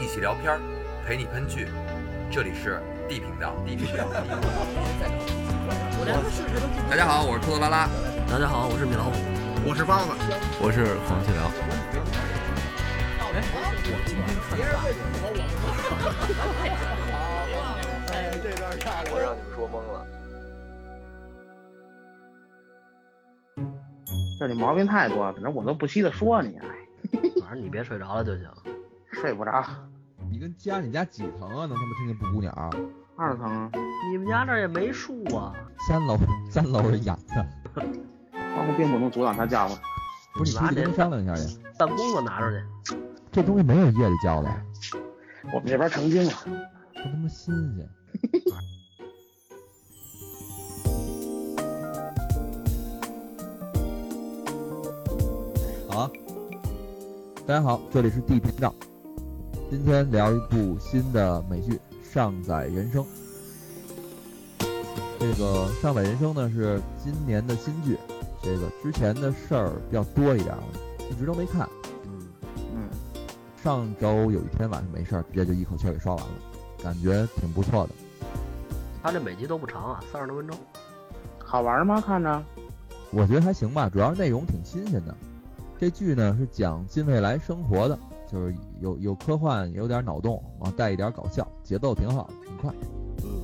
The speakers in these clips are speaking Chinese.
一起聊片儿，陪你喷剧。这里是 D 频道。D 频道。大家好，我是兔子拉拉。大家好，我是米老虎。我是包子。我是黄继辽。哎，我今天看大。哎，这段太我让你们说懵了。这你毛病太多，反正我都不稀得说你。反正你别睡着了就行。睡不着。你跟家你家几层啊？能他妈听见布谷鸟？二层啊。你们家这也没树啊。三楼，三楼是养的。窗户并不能阻挡他叫唤。不是你跟商量一下去。弹弓子拿出去。这东西没有夜里叫的。我们这边成精了。这他妈新鲜。好，大家好，这里是地频道。今天聊一部新的美剧《上载人生》。这个《上载人生》呢是今年的新剧，这个之前的事儿比较多一点，一直都没看。嗯嗯。上周有一天晚上没事儿，直接就一口气给刷完了，感觉挺不错的。它这每集都不长啊，三十多分钟。好玩吗？看着？我觉得还行吧，主要是内容挺新鲜的。这剧呢是讲近未来生活的。就是有有科幻，有点脑洞，然后带一点搞笑，节奏挺好，挺快。嗯。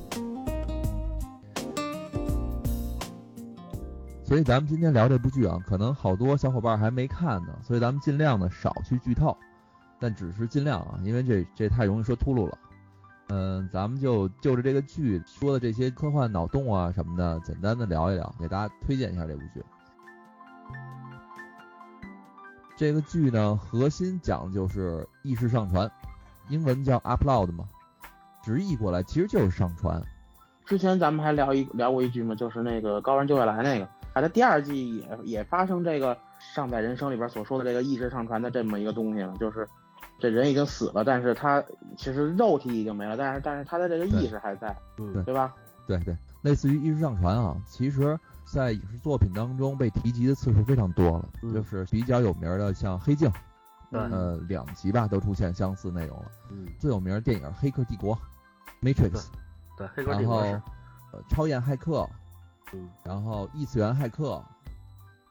所以咱们今天聊这部剧啊，可能好多小伙伴还没看呢，所以咱们尽量的少去剧透，但只是尽量啊，因为这这太容易说秃噜了。嗯，咱们就就着这个剧说的这些科幻脑洞啊什么的，简单的聊一聊，给大家推荐一下这部剧。这个剧呢，核心讲的就是意识上传，英文叫 upload 嘛，直译过来其实就是上传。之前咱们还聊一聊过一句嘛，就是那个高人就会来那个，它的第二季也也发生这个上载人生里边所说的这个意识上传的这么一个东西了，就是这人已经死了，但是他其实肉体已经没了，但是但是他的这个意识还在，对对吧？对对，类似于意识上传啊，其实。在影视作品当中被提及的次数非常多了，就是比较有名的像《黑镜》，呃，两集吧都出现相似内容了。嗯，最有名的电影《黑客帝国》（Matrix），对，黑客帝国是。呃，超验骇客，嗯，然后异次元骇客，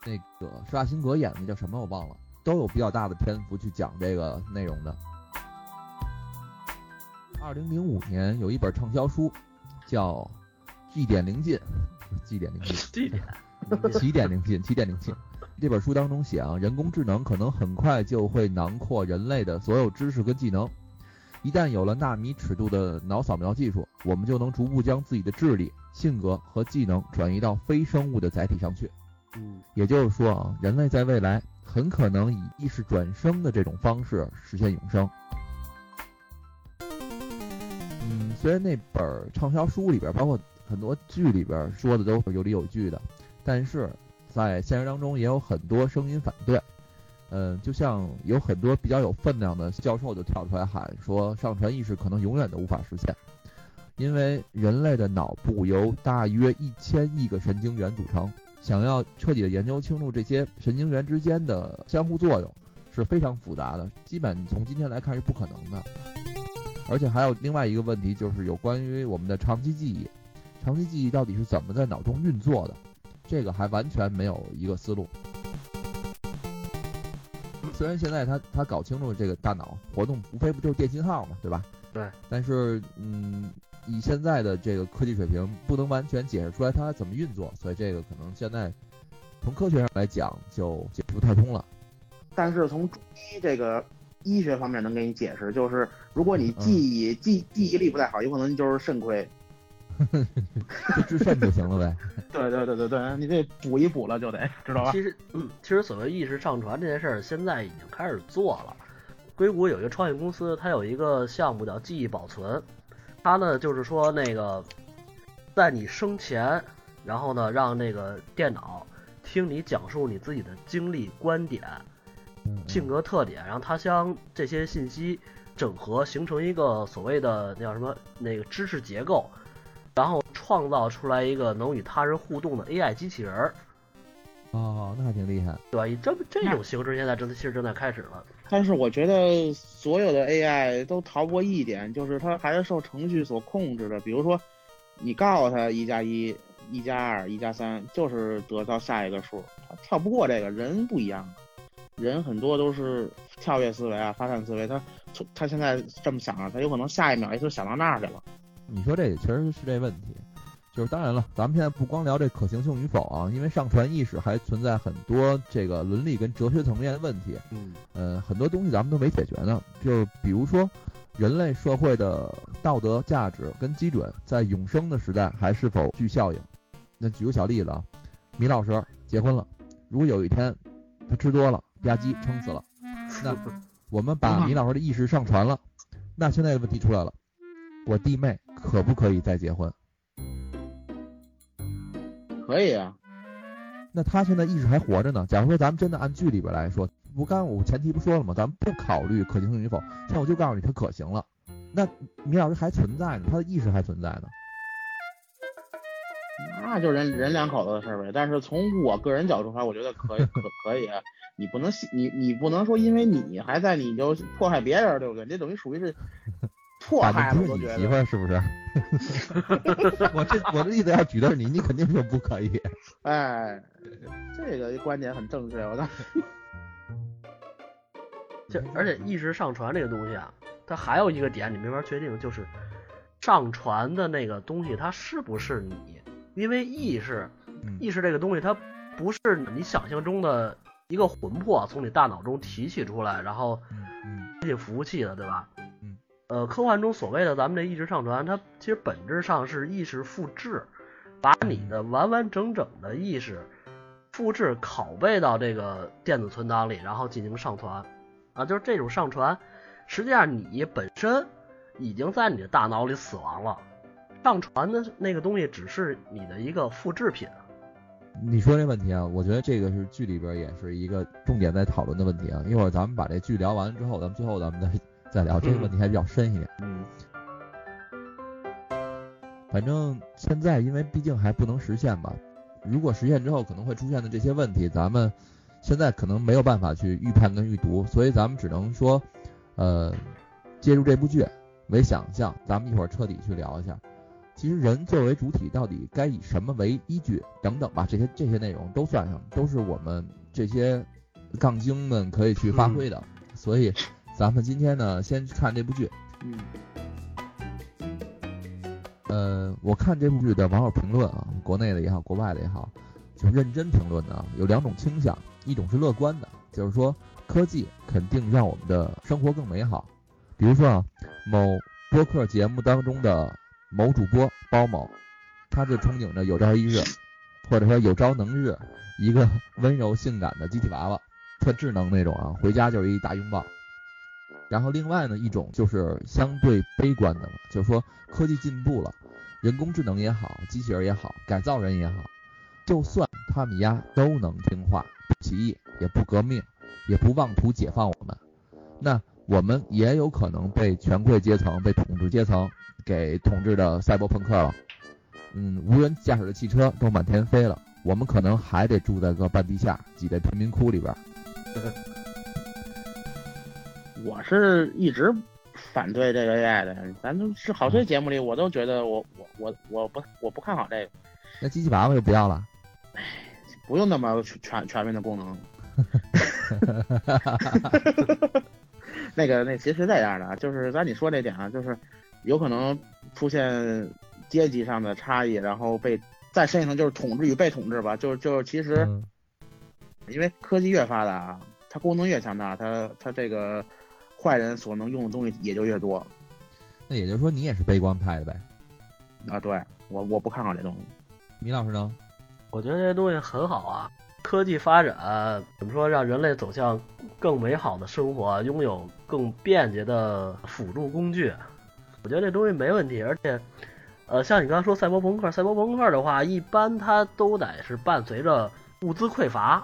那个施瓦辛格演的叫什么我忘了，都有比较大的篇幅去讲这个内容的。二零零五年有一本畅销书叫《G 点临近》。几点零进？几点？起点零进，起点零进。这本书当中写啊，人工智能可能很快就会囊括人类的所有知识跟技能。一旦有了纳米尺度的脑扫描技术，我们就能逐步将自己的智力、性格和技能转移到非生物的载体上去。嗯，也就是说啊，人类在未来很可能以意识转生的这种方式实现永生。嗯，虽然那本畅销书里边包括。很多剧里边说的都是有理有据的，但是在现实当中也有很多声音反对。嗯，就像有很多比较有分量的教授就跳出来喊说，上传意识可能永远都无法实现，因为人类的脑部由大约一千亿个神经元组成，想要彻底的研究清楚这些神经元之间的相互作用是非常复杂的，基本从今天来看是不可能的。而且还有另外一个问题，就是有关于我们的长期记忆。长期记忆到底是怎么在脑中运作的？这个还完全没有一个思路。虽然现在他他搞清楚这个大脑活动，无非不就是电信号嘛，对吧？对。但是，嗯，以现在的这个科技水平，不能完全解释出来它怎么运作，所以这个可能现在从科学上来讲就解释不太通了。但是从中医这个医学方面能给你解释，就是如果你记忆记记忆力不太好，有可能就是肾亏。就治肾就行了呗。对对对对对，你得补一补了就得，知道吧？其实，嗯其实所谓意识上传这件事儿，现在已经开始做了。硅谷有一个创业公司，它有一个项目叫记忆保存。它呢，就是说那个，在你生前，然后呢，让那个电脑听你讲述你自己的经历、观点、性格特点，然后它将这些信息整合，形成一个所谓的那叫什么那个知识结构。然后创造出来一个能与他人互动的 AI 机器人儿，哦，那还挺厉害。对吧？以这这种形式现在正其实正在开始了。但是我觉得所有的 AI 都逃不过一点，就是它还是受程序所控制的。比如说，你告诉他一加一、一加二、一加三，就是得到下一个数，它跳不过这个。人不一样，人很多都是跳跃思维啊、发散思维。他他现在这么想了，他有可能下一秒就想到那儿去了。你说这也确实是这问题。就是当然了，咱们现在不光聊这可行性与否啊，因为上传意识还存在很多这个伦理跟哲学层面的问题。嗯，呃，很多东西咱们都没解决呢。就是比如说，人类社会的道德价值跟基准在永生的时代还是否具效应？那举个小例子啊，米老师结婚了，如果有一天他吃多了吧唧撑死了，那我们把米老师的意识上传了，那现在的问题出来了，我弟妹可不可以再结婚？可以啊，那他现在意识还活着呢。假如说咱们真的按剧里边来说，不刚我前提不说了吗？咱们不考虑可行性与否，现在我就告诉你他可行了。那米老师还存在呢，他的意识还存在呢。那就人人两口子的事儿呗。但是从我个人角度出发，我觉得可以可 可以。你不能你你不能说因为你还在你就迫害别人，对不对？这等于属于是迫害了，我觉得。媳妇儿是不是？我这我的意思要举的是你，你肯定说不可以。哎，这个观点很正确，我操。就而且意识上传这个东西啊，它还有一个点你没法确定，就是上传的那个东西它是不是你？因为意识，意识这个东西它不是你想象中的一个魂魄从你大脑中提取出来，然后接进服务器的，对吧？呃，科幻中所谓的咱们这意识上传，它其实本质上是意识复制，把你的完完整整的意识复制拷贝到这个电子存档里，然后进行上传。啊，就是这种上传，实际上你本身已经在你的大脑里死亡了，上传的那个东西只是你的一个复制品。你说这问题啊，我觉得这个是剧里边也是一个重点在讨论的问题啊。一会儿咱们把这剧聊完之后，咱们最后咱们再。再聊这个问题还比较深一点。嗯，反正现在因为毕竟还不能实现吧，如果实现之后可能会出现的这些问题，咱们现在可能没有办法去预判跟预读，所以咱们只能说，呃，借助这部剧为想象，咱们一会儿彻底去聊一下，其实人作为主体到底该以什么为依据等等吧，这些这些内容都算上，都是我们这些杠精们可以去发挥的，所以。咱们今天呢，先去看这部剧。嗯。呃，我看这部剧的网友评论啊，国内的也好，国外的也好，就认真评论的啊有两种倾向，一种是乐观的，就是说科技肯定让我们的生活更美好。比如说啊，某播客节目当中的某主播包某，他就憧憬着有朝一日，或者说有朝能日，一个温柔性感的机器娃娃，特智能那种啊，回家就是一大拥抱。然后另外呢，一种就是相对悲观的了，就是说科技进步了，人工智能也好，机器人也好，改造人也好，就算他们丫都能听话，不起义，也不革命，也不妄图解放我们，那我们也有可能被权贵阶层、被统治阶层给统治的赛博朋克了。嗯，无人驾驶的汽车都满天飞了，我们可能还得住在个半地下，挤在贫民窟里边。我是一直反对这个 AI 的，咱都是好些节目里，我都觉得我我我我不我不看好这个。那机器娃娃就不要了？唉，不用那么全全面的功能。那个那其实是这样的，就是咱你说这点啊，就是有可能出现阶级上的差异，然后被再深一层就是统治与被统治吧，就是就是其实因为科技越发达，它功能越强大，它它这个。坏人所能用的东西也就越多，那也就是说你也是悲观派的呗？啊，对我我不看好这东西。米老师呢？我觉得这东西很好啊，科技发展怎么说，让人类走向更美好的生活，拥有更便捷的辅助工具，我觉得这东西没问题。而且，呃，像你刚才说赛博朋克，赛博朋克的话，一般它都得是伴随着物资匮乏，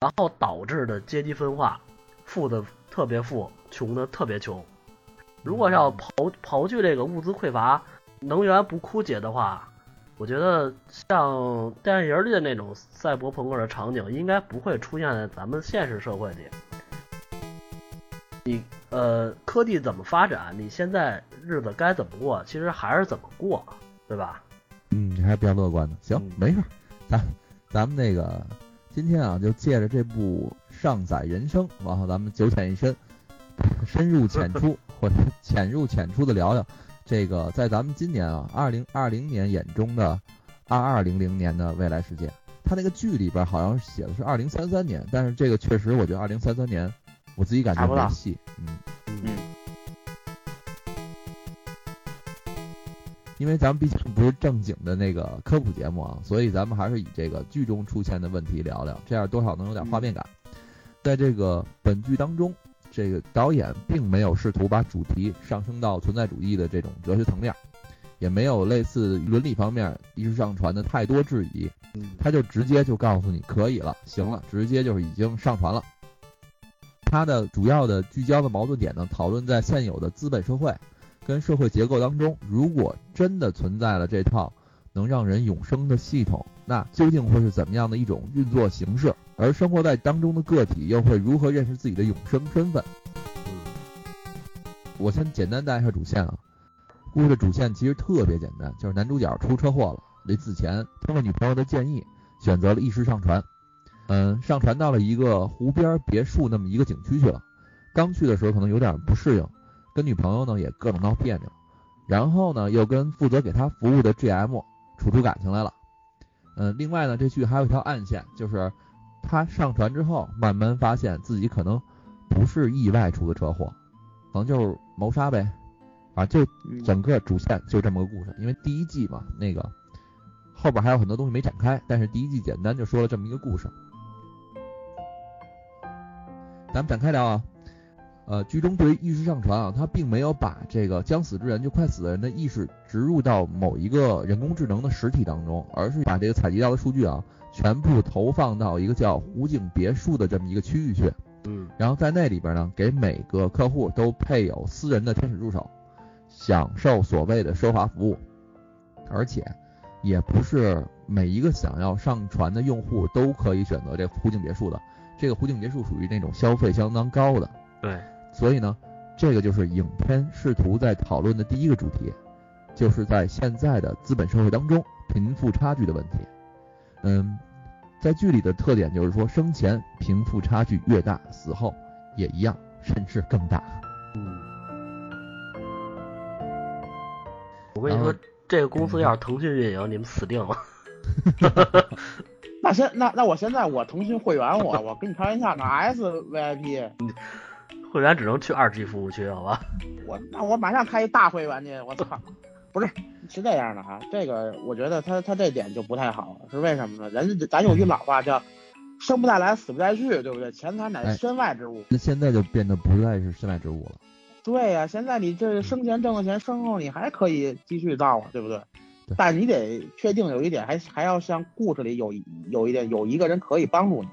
然后导致的阶级分化，富的特别富。穷的特别穷，如果要刨刨去这个物资匮乏、能源不枯竭的话，我觉得像电影里的那种赛博朋克的场景，应该不会出现在咱们现实社会里。你呃，科技怎么发展，你现在日子该怎么过，其实还是怎么过，对吧？嗯，你还是比较乐观的。行嗯，没事儿，咱咱们那个今天啊，就借着这部《上载人生》，然后咱们九浅一深，深入浅 出或者浅入浅出的聊聊这个在咱们今年啊，二零二零年眼中的二二零零年的未来世界。他那个剧里边好像写的是二零三三年，但是这个确实我觉得二零三三年，我自己感觉达不到没戏。嗯。嗯，因为咱们毕竟不是正经的那个科普节目啊，所以咱们还是以这个剧中出现的问题聊聊，这样多少能有点画面感。在这个本剧当中，这个导演并没有试图把主题上升到存在主义的这种哲学层面，也没有类似伦理方面意识上传的太多质疑，嗯他就直接就告诉你可以了，行了，直接就是已经上传了。它的主要的聚焦的矛盾点呢，讨论在现有的资本社会跟社会结构当中，如果真的存在了这套能让人永生的系统，那究竟会是怎么样的一种运作形式？而生活在当中的个体又会如何认识自己的永生身份？嗯我先简单带一下主线啊。故事的主线其实特别简单，就是男主角出车祸了，临死前通过女朋友的建议，选择了意识上传。嗯，上传到了一个湖边别墅那么一个景区去了。刚去的时候可能有点不适应，跟女朋友呢也各种闹别扭，然后呢又跟负责给他服务的 GM 处出感情来了。嗯，另外呢这剧还有一条暗线，就是他上船之后，慢慢发现自己可能不是意外出的车祸，可能就是谋杀呗。啊，就嗯整个主线就这么个故事。因为第一季嘛，那个后边还有很多东西没展开，但是第一季简单就说了这么一个故事。咱们展开聊啊，呃，剧中对于意识上传啊，他并没有把这个将死之人就快死的人的意识植入到某一个人工智能的实体当中，而是把这个采集到的数据啊，全部投放到一个叫湖景别墅的这么一个区域去。嗯然后在那里边呢，给每个客户都配有私人的天使助手，享受所谓的奢华服务，而且也不是每一个想要上传的用户都可以选择这湖景别墅的。这个湖景别墅属于那种消费相当高的，对，所以呢，这个就是影片试图在讨论的第一个主题，就是在现在的资本社会当中贫富差距的问题。嗯，在剧里的特点就是说，生前贫富差距越大，死后也一样，甚至更大。嗯。我跟你说，这个公司要是腾讯运营，你们死定了。那现那那我现在我腾讯会员我我跟你开玩笑呢，S VIP 会员只能去二 G 服务区，好吧？我那我马上开一大会员去，我操！不是是这样的哈，这个我觉得他他这点就不太好，是为什么呢？人家咱有句老话叫“生不带来，死不带去”，对不对？钱财乃哎身外之物。那现在就变得不再是身外之物了。对呀、现在你这生前挣的钱，生后你还可以继续造啊，对不对？对但你得确定有一点，还还要像故事里有有一点有一个人可以帮助你。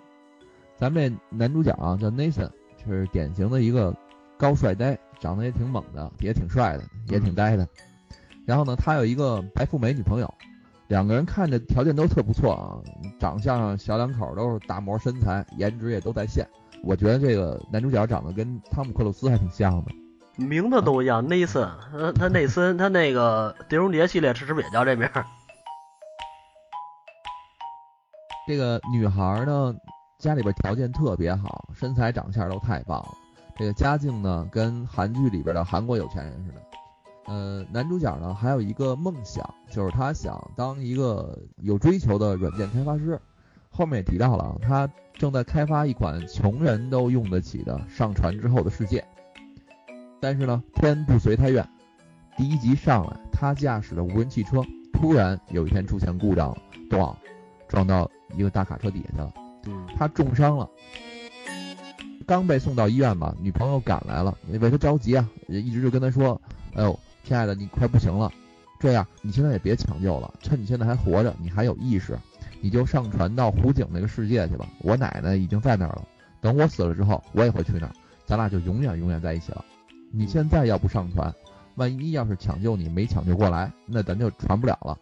咱们这男主角啊叫 Nathan，就是典型的一个高帅呆，长得也挺猛的，也挺帅的，也挺呆的。然后呢，他有一个白富美女朋友，两个人看着条件都特不错啊，长相小两口都是大模身材，颜值也都在线。我觉得这个男主角长得跟汤姆克鲁斯还挺像的。名字都一样，内森，他他内森，他那个《碟中谍》系列是不是也叫这名儿？这个女孩呢，家里边条件特别好，身材长相都太棒了。这个家境呢，跟韩剧里边的韩国有钱人似的。呃，男主角呢还有一个梦想，就是他想当一个有追求的软件开发师。后面也提到了啊，他正在开发一款穷人都用得起的上传之后的世界。但是呢，天不随他愿，第一集上来，他驾驶的无人汽车突然有一天出现故障了，咣，撞到一个大卡车底下去了。嗯他重伤了，刚被送到医院吧，女朋友赶来了，为他着急啊，也一直就跟他说：“哎呦，亲爱的，你快不行了，这样你现在也别抢救了，趁你现在还活着，你还有意识，你就上传到湖景那个世界去吧。我奶奶已经在那儿了，等我死了之后，我也会去那儿，咱俩就永远永远在一起了。你现在要不上传，万一要是抢救你没抢救过来，那咱就传不了了。”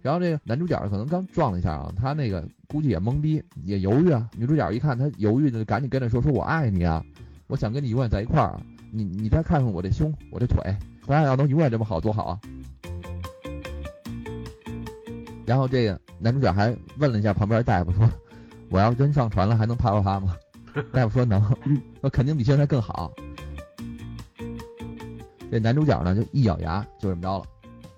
然后这个男主角可能刚撞了一下啊，他那个估计也懵逼，也犹豫啊。女主角一看他犹豫，就赶紧跟着说：“说我爱你啊，我想跟你永远在一块儿啊。你你再看看我这胸，我这腿，咱俩要能永远这么好多好啊。”然后这个男主角还问了一下旁边大夫说：“我要真上船了，还能啪啪啪吗？” 大夫说能，那肯定比现在更好。这男主角呢就一咬牙就这么着了，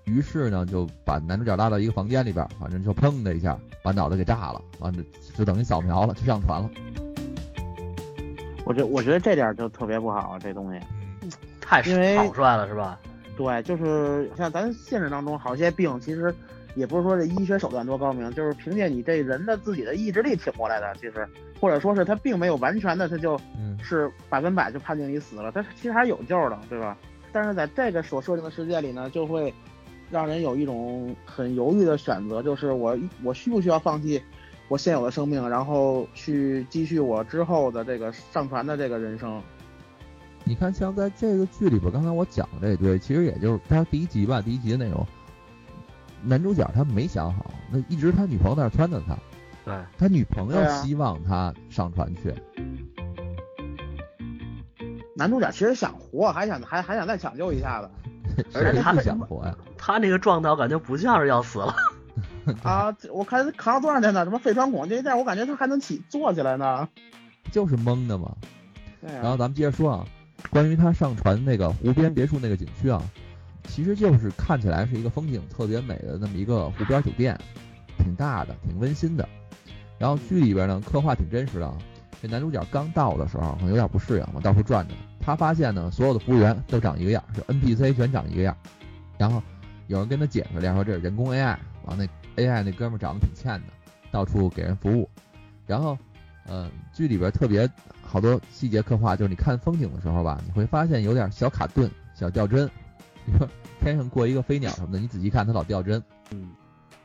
于是呢就把男主角拉到一个房间里边，反正就砰的一下把脑袋给炸了，完了就等于扫描了，就上船了。我觉我觉得这点就特别不好，这东西。太因为草率了是吧？对，就是像咱现实当中好些病，其实也不是说这医学手段多高明，就是凭借你这人的自己的意志力挺过来的。其实，或者说是他并没有完全的，他就嗯，是百分百就判定你死了，他其实还是有救的，对吧？但是在这个所设定的世界里呢，就会让人有一种很犹豫的选择，就是我我需不需要放弃我现有的生命，然后去继续我之后的这个上传的这个人生？你看像在这个剧里边，刚才我讲的这堆，其实也就是他第一集吧，第一集的内容。男主角他没想好，那一直他女朋友在那儿撺掇他，对，他女朋友希望他上船去。男主角其实想活，还想还还想再抢救一下子 而且他不想活呀？他那个状态我感觉不像是要死了。啊！我看他扛了多少天呢？什么肺穿孔这一带，我感觉他还能起坐起来呢。就是懵的嘛。对啊然后咱们接着说啊，关于他上传那个湖边别墅那个景区啊，其实就是看起来是一个风景特别美的那么一个湖边酒店，挺大的，挺温馨的。然后剧里边呢刻画挺真实的啊，这男主角刚到的时候可能有点不适应，往到处转着。他发现呢，所有的服务员都长一个样，是 NPC 全长一个样。然后有人跟他解释了，说这是人工 AI，完那 AI 那哥们长得挺欠的，到处给人服务。然后，呃，剧里边特别好多细节刻画，就是你看风景的时候吧，你会发现有点小卡顿、小掉帧。比如说天上过一个飞鸟什么的，你仔细看它老掉帧。嗯，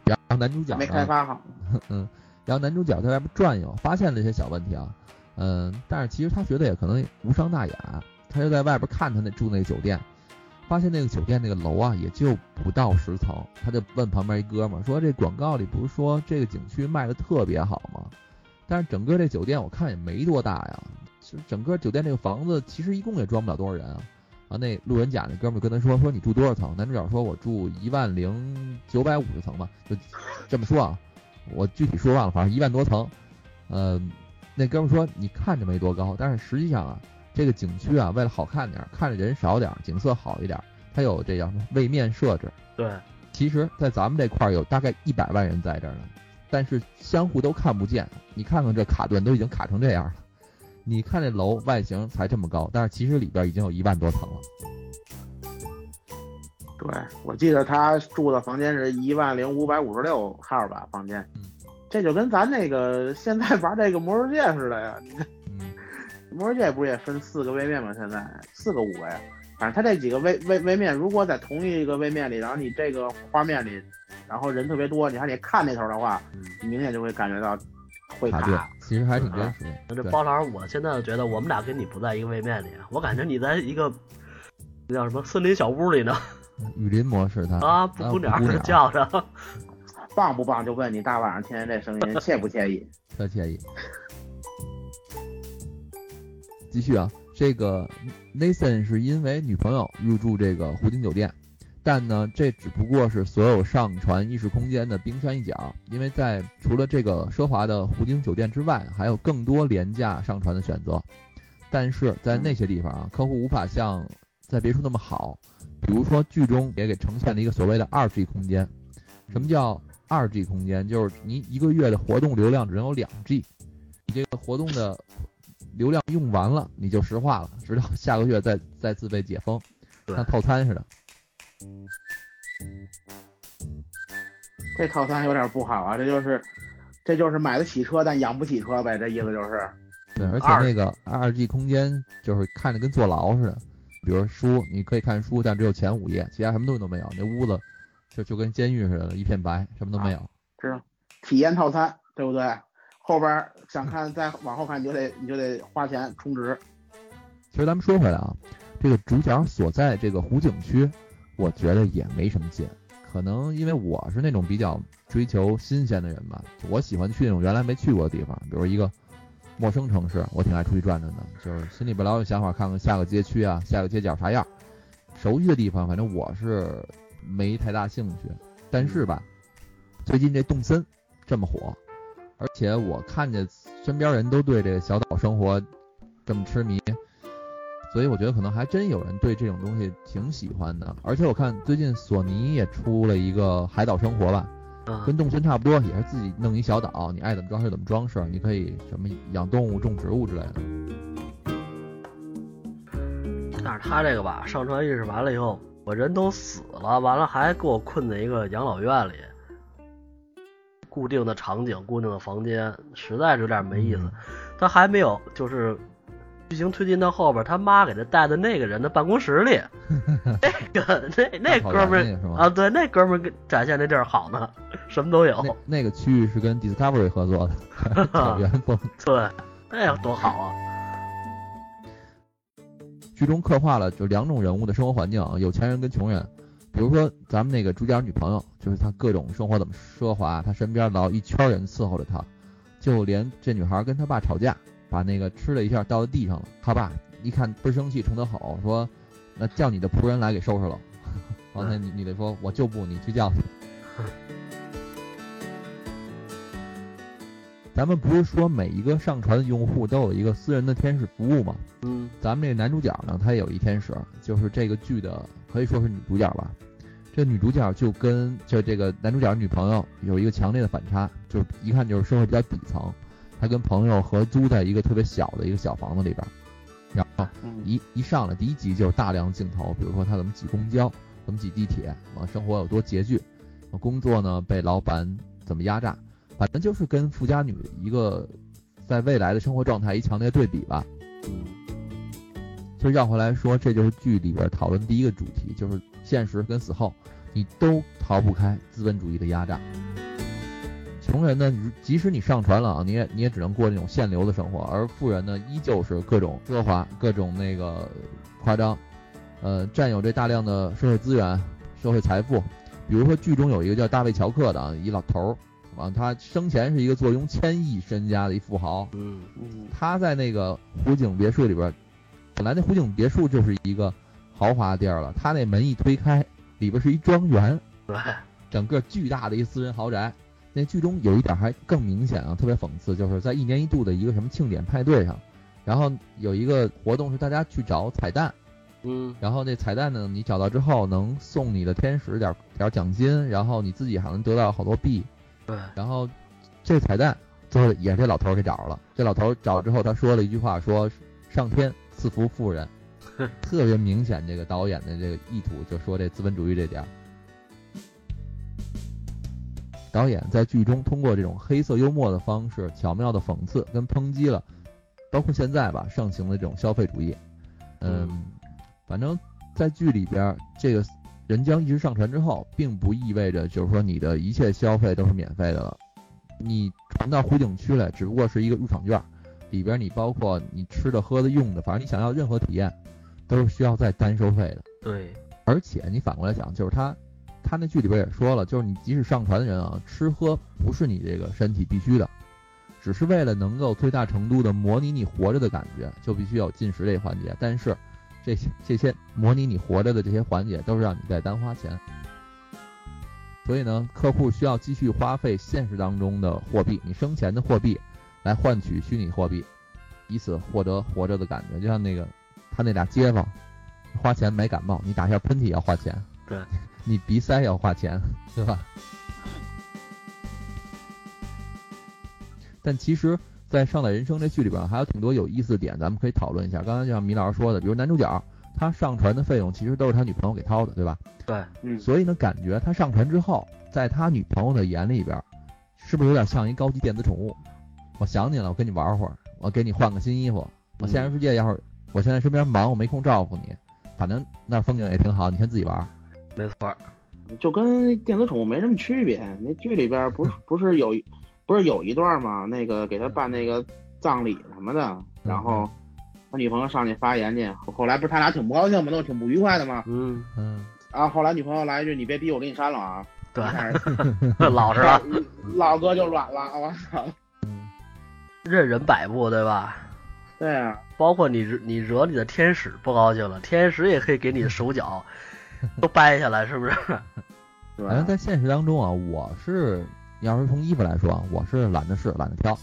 然后男主角没开，发好。嗯，然后男主角在外边转悠，发现了一些小问题啊，嗯，但是其实他觉得也可能无伤大雅，他就在外边看他那住那个酒店，发现那个酒店那个楼啊也就不到十层，他就问旁边一哥们儿说：“这广告里不是说这个景区卖的特别好吗？但是整个这酒店我看也没多大呀，就整个酒店这个房子其实一共也装不了多少人啊。”啊，那路人甲那哥们儿跟他说：“说你住多少层？”男主角说：“我住一万零九百五十层吧。”就这么说啊，我具体说忘了，反正一万多层。呃，那哥们儿说你看着没多高，但是实际上啊，这个景区啊，为了好看点儿，看着人少点儿，景色好一点儿，它有这叫什么位面设置。对，其实，在咱们这块儿有大概一百万人在这儿呢，但是相互都看不见。你看看这卡顿都已经卡成这样了，你看这楼外形才这么高，但是其实里边已经有一万多层了。对，我记得他住的房间是一万零五百五十六号吧，房间嗯。这就跟咱那个现在玩这个魔兽界似的呀。嗯，魔兽界不是也分四个位面吗？现在四个五个呀。反正他这几个位位位面，如果在同一个位面里，然后你这个画面里，然后人特别多，你还得看那头的话，嗯，你明显就会感觉到会卡。其实还挺真实的。那这包老师，我现在觉得我们俩跟你不在一个位面里，我感觉你在一个那叫什么森林小屋里呢雨林模式 它啊，布谷鸟布谷鸟叫着，棒不棒？就问你大晚上听见这声音，惬不惬意？特惬意。继续啊，这个 Nathan 是因为女朋友入住这个湖景酒店，但呢，这只不过是所有上传意识空间的冰山一角，因为在除了这个奢华的湖景酒店之外，还有更多廉价上传的选择。但是在那些地方啊，客户无法像在别处那么好。比如说剧中也给呈现了一个所谓的二 G 空间。什么叫二 G 空间？就是你一个月的活动流量只能有两 G，你这个活动的流量用完了，你就石化了，直到下个月再再次被解封，像套餐似的。这套餐有点不好啊，这就是这就是买得起车但养不起车呗，这意思就是。对，而且那个二 G 空间就是看着跟坐牢似的。比如书，你可以看书，但只有前五页，其他什么东西都没有。那屋子就就跟监狱似的，一片白，什么都没有。知道，体验套餐，对不对？后边儿想看再往后看，你就得你就得花钱充值。其实咱们说回来啊，这个主角所在这个湖景区，我觉得也没什么劲，可能因为我是那种比较追求新鲜的人吧，我喜欢去那种原来没去过的地方，比如一个陌生城市，我挺爱出去转转的，就是心里边老有想法，看看下个街区啊，下个街角啥样。熟悉的地方，反正我是没太大兴趣。但是吧，最近这动森这么火，而且我看见身边人都对这个小岛生活这么痴迷，所以我觉得可能还真有人对这种东西挺喜欢的。而且我看最近索尼也出了一个海岛生活吧，嗯跟动森差不多，也是自己弄一小岛，你爱怎么装饰怎么装饰，你可以什么养动物、种植物之类的。但是他这个吧，上传意识完了以后，我人都死了，完了还给我困在一个养老院里，固定的场景、固定的房间，实在是有点没意思。嗯他还没有就是剧情推进到后边，他妈给他带到那个人的办公室里，那个那那哥们儿啊，对，那哥们儿展现的地儿好呢，什么都有，那那个区域是跟 Discovery 合作的，草原风。对，哎呀，多好啊！剧中刻画了就两种人物的生活环境啊，有钱人跟穷人。比如说咱们那个主角女朋友，就是她各种生活怎么奢华，她身边老一圈人伺候着她，就连这女孩跟她爸吵架，把那个吃了一下倒在地上了，他爸一看倍儿生气，冲他吼说：“那叫你的仆人来给收拾了。”完了，你你得说我就不，你去叫去。咱们不是说每一个上传的用户都有一个私人的天使服务吗？嗯咱们这男主角呢，他也有一天使，就是这个剧的可以说是女主角吧。这女主角就跟就这个男主角女朋友有一个强烈的反差，就是一看就是社会比较底层。她跟朋友合租在一个特别小的一个小房子里边，然后嗯一一上来第一集就是大量镜头，比如说他怎么挤公交，怎么挤地铁，啊，生活有多拮据，啊工作呢被老板怎么压榨，反正就是跟富家女一个在未来的生活状态一强烈对比吧。嗯其实绕回来说，这就是剧里边讨论第一个主题，就是现实跟死后，你都逃不开资本主义的压榨。穷人呢，你即使你上船了啊，你也你也只能过那种限流的生活，而富人呢，依旧是各种奢华、各种那个夸张，呃，占有这大量的社会资源、社会财富。比如说剧中有一个叫大卫乔克的啊，一老头儿，啊，他生前是一个坐拥千亿身家的一富豪，嗯嗯他在那个湖景别墅里边，本来那湖景别墅就是一个豪华地儿了，他那门一推开，里边是一庄园，对，整个巨大的一私人豪宅。那剧中有一点还更明显啊，特别讽刺，就是在一年一度的一个什么庆典派对上，然后有一个活动是大家去找彩蛋，嗯然后那彩蛋呢，你找到之后能送你的天使点点奖金，然后你自己还能得到好多币，对，然后这彩蛋最后也是这老头儿给找着了。这老头儿找之后，他说了一句话，说上天赐福富人，特别明显。这个导演的这个意图就说这资本主义这点儿。导演在剧中通过这种黑色幽默的方式，巧妙的讽刺跟抨击了，包括现在吧盛行的这种消费主义。嗯，反正在剧里边儿，这个人将一直上传之后，并不意味着就是说你的一切消费都是免费的了。你传到湖景区来，只不过是一个入场券，里边你包括你吃的、喝的、用的，反正你想要任何体验，都是需要再单收费的。对，而且你反过来想，就是他，他那剧里边也说了，就是你即使上传的人啊，吃喝不是你这个身体必须的，只是为了能够最大程度的模拟你活着的感觉，就必须有进食这一环节。但是这些这些模拟你活着的这些环节，都是让你在单花钱。所以呢，客户需要继续花费现实当中的货币，你生前的货币，来换取虚拟货币，以此获得活着的感觉。就像那个他那俩街坊，花钱买感冒，你打一下喷嚏要花钱，对，你鼻塞要花钱，对吧？但其实，在《上载人生》这剧里边，还有挺多有意思的点，咱们可以讨论一下。刚才就像米老师说的，比如男主角他上传的费用其实都是他女朋友给掏的，对吧？对，嗯，所以呢，感觉他上传之后，在他女朋友的眼里边，是不是有点像一高级电子宠物？我想你了，我跟你玩会儿，我给你换个新衣服。我现实世界要是我现在身边忙，我没空照顾你，反正那儿风景也挺好，你先自己玩。没错，就跟电子宠物没什么区别。那剧里边不是 不是有不是有一段吗？那个给他办那个葬礼什么的，然后他女朋友上去发言去，后来不是他俩挺不高兴吗？都挺不愉快的吗？嗯，嗯，啊，后来女朋友来一句：“你别逼我给你删了啊！”对老实了，老哥就软了，我操！任人摆布，对吧？对啊，包括你你惹你的天使不高兴了，天使也可以给你的手脚 都掰下来，是不是？反正在现实当中啊，我是要是从衣服来说啊，我是懒得试，懒得挑。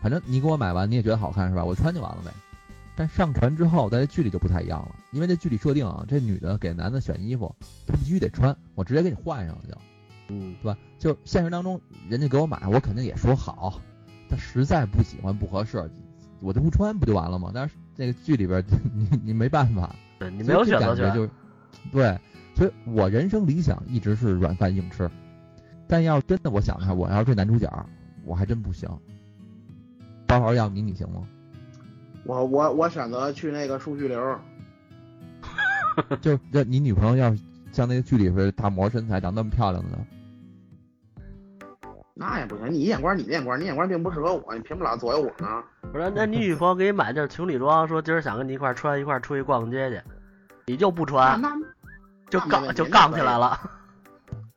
反正你给我买完，你也觉得好看是吧？我穿就完了呗。但上传之后，在这剧里就不太一样了，因为这剧里设定啊，这女的给男的选衣服，他必须得穿，我直接给你换上了就，嗯，对吧？就现实当中，人家给我买，我肯定也说好，但实在不喜欢不合适，我就不穿不就完了吗？但是这个剧里边 你你没办法，对你没有选择权，所以这感觉就是，对，所以我人生理想一直是软饭硬吃，但要真的我想他，我要是这男主角，我还真不行。包豪要你，你行吗？我我我选择去那个数据流，就这你女朋友要是像那个剧里似的大模身材，长那么漂亮的呢？那也不行。你眼光你的眼光，你眼光并不适合我，你凭什么老左右我呢？不是？那你女朋友给你买件情侣装，说今儿想跟你一块儿穿一块儿出去逛街去，你就不穿，那就杠就杠起来了。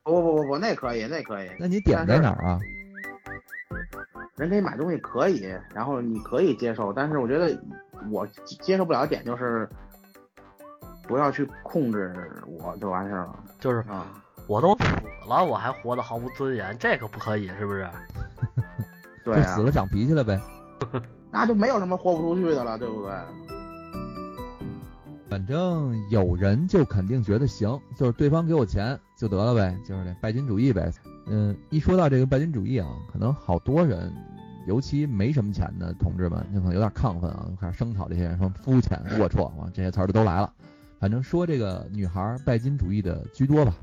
不不不不，那可以，那可以。那你点在哪儿啊？人给你买东西可以，然后你可以接受，但是我觉得我接受不了的点就是不要去控制我就完事儿了就是啊。我都死了，我还活得毫无尊严，这可不可以，是不是？对啊就死，了长脾气了呗。那就没有什么豁不出去的了，对不对？反正有人就肯定觉得行，就是对方给我钱就得了呗，就是那拜金主义呗。嗯，一说到这个拜金主义啊，可能好多人，尤其没什么钱的同志们，就可能有点亢奋啊，开始声讨这些人说肤浅、龌龊啊，这些词儿都来了。反正说这个女孩拜金主义的居多吧，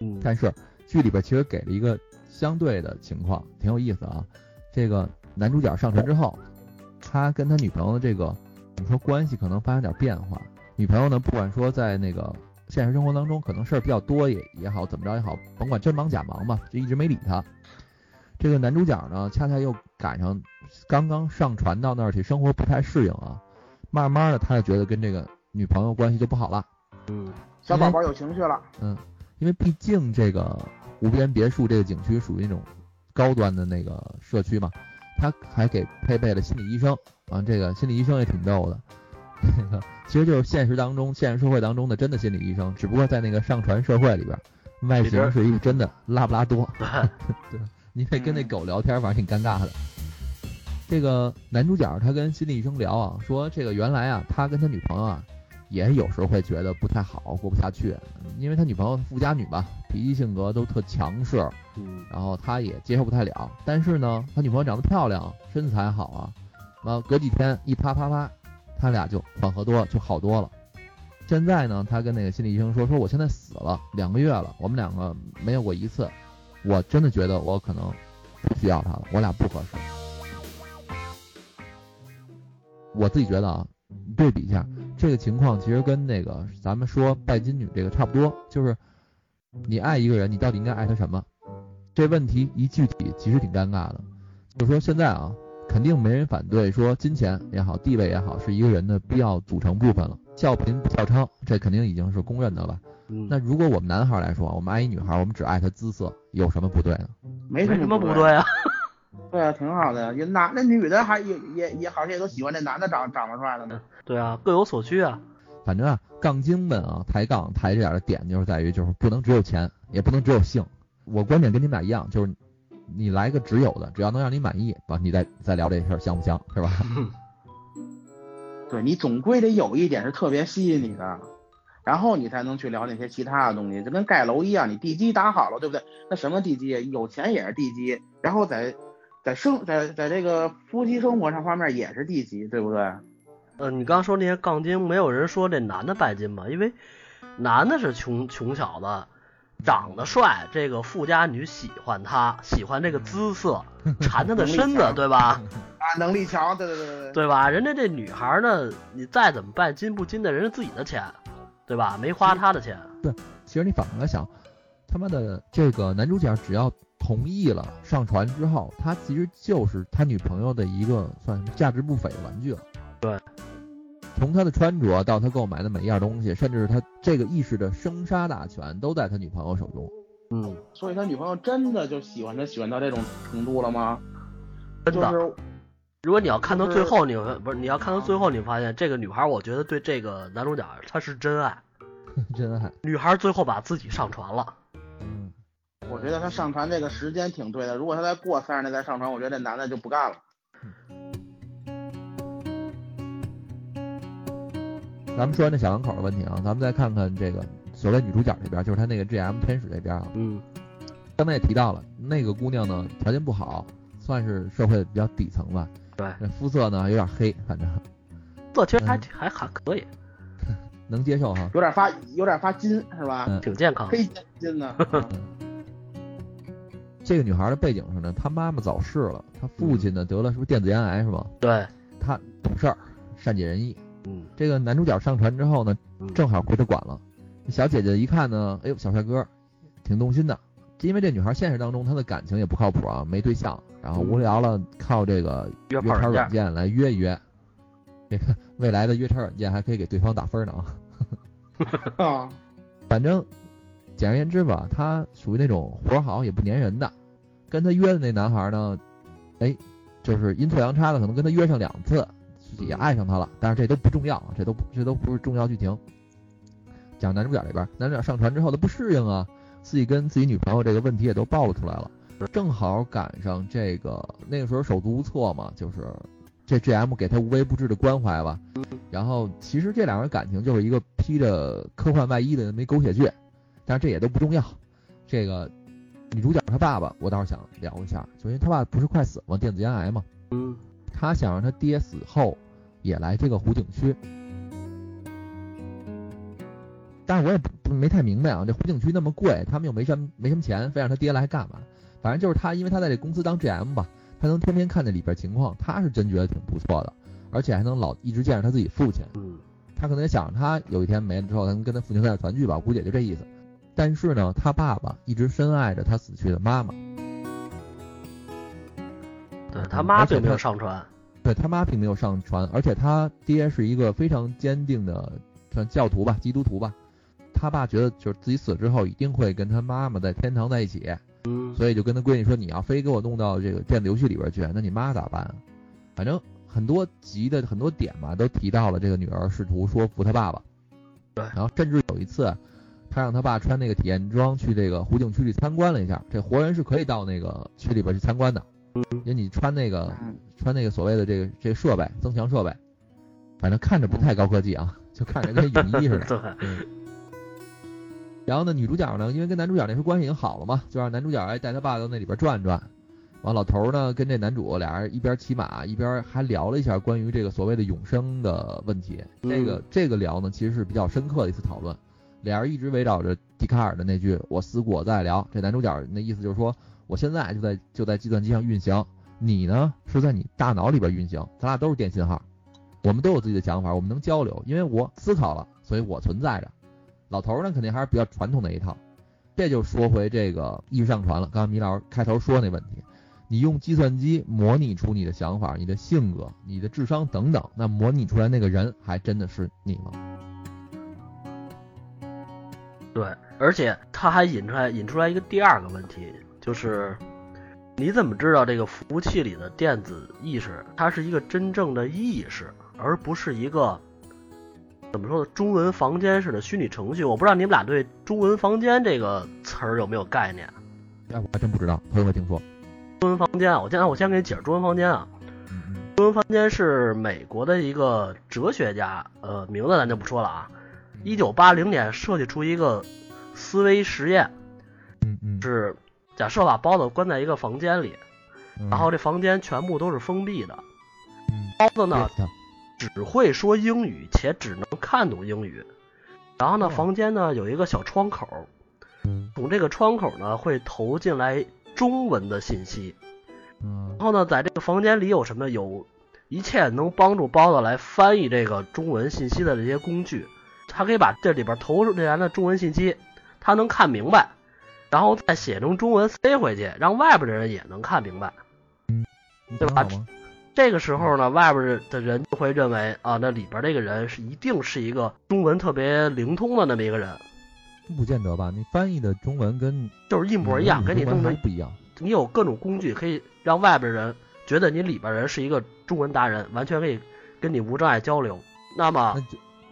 嗯，但是剧里边其实给了一个相对的情况，挺有意思啊。这个男主角上船之后，他跟他女朋友的这个怎么说关系可能发生点变化。女朋友呢，不管说在那个现实生活当中可能事儿比较多也也好，怎么着也好，甭管真忙假忙吧，就一直没理他。这个男主角呢，恰恰又赶上刚刚上船到那儿去生活不太适应啊，慢慢的他就觉得跟这个女朋友关系就不好了。嗯，小宝宝有情绪了，嗯因为毕竟这个无边别墅这个景区属于那种高端的那个社区嘛，他还给配备了心理医生啊，这个心理医生也挺逗的，这个 其实就是现实当中现实社会当中的真的心理医生，只不过在那个上传社会里边，外形是一个真的拉布拉多，对，你得跟那狗聊天，反正挺尴尬的。这个男主角他跟心理医生聊啊，说这个原来啊，他跟他女朋友啊，也有时候会觉得不太好，过不下去，因为他女朋友富家女吧，脾气性格都特强势，嗯，然后他也接受不太了。但是呢，他女朋友长得漂亮，身材好啊，然后隔几天一啪啪啪，他俩就缓和多了，就好多了。现在呢，他跟那个心理医生说，说我现在死了两个月了，我们两个没有过一次，我真的觉得我可能不需要他了，我俩不合适。我自己觉得啊，对比一下这个情况，其实跟那个咱们说拜金女这个差不多，就是你爱一个人，你到底应该爱他什么？这问题一具体，其实挺尴尬的。就是说现在啊，肯定没人反对说金钱也好，地位也好，是一个人的必要组成部分了。笑贫不笑娼，这肯定已经是公认的了？嗯，那如果我们男孩来说，我们爱一女孩，我们只爱她姿色，有什么不对呢？没没什么不不对啊。对啊，挺好的呀。也男的女的还也也也好像也都喜欢这男的长长得帅的呢。对啊，各有所需啊。反正啊，杠精们啊，抬杠抬这点的点就是在于，就是不能只有钱，也不能只有性。我观点跟你们俩一样，就是你来个只有的，只要能让你满意，吧，你再再聊这事儿香不香，是吧？对你总归得有一点是特别吸引你的，然后你才能去聊那些其他的东西，就跟盖楼一样，你地基打好了，对不对？那什么地基？有钱也是地基，然后在在生在在这个夫妻生活上方面也是地基，对不对？呃，你刚说那些杠精，没有人说这男的拜金吧？因为男的是穷穷小子，长得帅，这个富家女喜欢他，喜欢这个姿色，馋他的身子，对吧？啊，能力强，对对对对对。对吧？人家这女孩呢，你再怎么拜金不金的，人家自己的钱，对吧？没花他的钱。对其实你反过来想，他妈的这个男主角只要同意了上船之后，他其实就是他女朋友的一个算是价值不菲的玩具了。对，从他的穿着到他购买的每一样东西，甚至是他这个意识的生杀大权都在他女朋友手中。嗯，所以他女朋友真的就喜欢他喜欢到这种程度了吗？真的。就是如果你要看到最后，你会不是你要看到最后，你发现这个女孩，我觉得对这个男主角她是真爱。真爱，女孩最后把自己上传了，嗯，我觉得他上传这个时间挺对的。如果他再过三十年再上传，我觉得这男的就不干了。咱们说完这小两口的问题啊，咱们再看看这个所谓女主角这边，就是她那个 GM 天使这边啊。嗯，刚才也提到了，那个姑娘呢条件不好，算是社会比较底层吧。对，这肤色呢有点黑，反正色其实还嗯还还可以，能接受哈。有点发有点发金是吧？嗯挺健康。黑金金的。这个女孩的背景是呢，她妈妈早逝了，她父亲呢得了是不是电子烟癌是吧？对，她懂事儿，善解人意。嗯，这个男主角上船之后呢，嗯正好归他管了。小姐姐一看呢，哎呦，小帅哥，挺动心的。因为这女孩现实当中她的感情也不靠谱啊，没对象，然后无聊了，靠这个约约炮炮软件，来约一约。这个未来的约炮软件还可以给对方打分呢 啊。啊，反正简而言之吧，她属于那种活儿好也不粘人的。跟她约的那男孩呢，哎，就是阴错阳差的，可能跟她约上两次，也爱上他了。但是这都不重要，这都这都不是重要剧情。讲男主角这边，男主角上船之后他不适应啊，自己跟自己女朋友这个问题也都暴露出来了。正好赶上这个那个时候手足无措嘛，就是这 GM 给他无微不至的关怀吧。然后其实这两个人感情就是一个披着科幻外衣的那么一狗血剧，但是这也都不重要。这个女主角她爸爸，我倒是想聊一下，就因为他爸不是快死吗？电子烟癌嘛，嗯，他想让他爹死后也来这个湖景区。但是我也不不没太明白啊，这湖景区那么贵，他们又没什么没什么钱，非让他爹来干嘛？反正就是他，因为他在这公司当 GM 吧，他能天天看这里边情况，他是真觉得挺不错的，而且还能老一直见着他自己父亲。嗯，他可能也想着他有一天没了之后，他能跟他父亲快点团聚吧，我估计也就这意思。但是呢，他爸爸一直深爱着他死去的妈妈，对他妈并没有上传，对他妈并没有上船，而且他爹是一个非常坚定的算教徒吧，基督徒吧。他爸觉得就是自己死了之后一定会跟他妈妈在天堂在一起，嗯，所以就跟他闺女说：“你要非给我弄到这个电子游戏里边去，那你妈咋办啊？”反正很多集的很多点吧，都提到了这个女儿试图说服他爸爸。对然后甚至有一次，他让他爸穿那个体验装去这个湖景区里参观了一下。这活人是可以到那个区里边去参观的，因为你穿那个嗯穿那个所谓的这个这个设备增强设备，反正看着不太高科技啊，就看着跟泳衣似的。对，嗯。然后呢，女主角呢，因为跟男主角那时候关系已经好了嘛，就让男主角哎带他爸到那里边转转。完，老头儿呢跟这男主俩人一边骑马一边还聊了一下关于这个所谓的永生的问题。这个这个聊呢，其实是比较深刻的一次讨论。俩人一直围绕着笛卡尔的那句“我思故我在”聊。这男主角那意思就是说，我现在就在就在计算机上运行，你呢是在你大脑里边运行，咱俩都是电信号，我们都有自己的想法，我们能交流，因为我思考了，所以我存在着。老头呢，肯定还是比较传统那一套。这就说回这个意识上传了。刚刚米老师开头说那问题，你用计算机模拟出你的想法、你的性格、你的智商等等，那模拟出来那个人还真的是你吗？对，而且他还引出来引出来一个第二个问题，就是你怎么知道这个服务器里的电子意识它是一个真正的意识，而不是一个怎么说呢？中文房间式的虚拟程序？我不知道你们俩对“中文房间”这个词儿有没有概念？哎，我还真不知道，头一回听说。中文房间啊，我先我先给你解释中文房间啊。中文房间是美国的一个哲学家，呃，名字咱就不说了啊。一九八零年设计出一个思维实验，嗯嗯，是假设把包子关在一个房间里，嗯然后这房间全部都是封闭的，嗯包子呢只会说英语，且只能看懂英语。然后呢，哦房间呢有一个小窗口，嗯从这个窗口呢会投进来中文的信息。嗯然后呢，在这个房间里有什么？有一切能帮助包子来翻译这个中文信息的这些工具。他可以把这里边投出来的中文信息，他能看明白，然后再写成中文塞回去，让外边的人也能看明白。你对吧？这个时候呢，外边的人就会认为啊，那里边这个人是一定是一个中文特别灵通的那么一个人，不见得吧？你翻译的中文跟就是一模一样，跟你中文不一样。你有各种工具可以让外边人觉得你里边人是一个中文达人，完全可以跟你无障碍交流。那么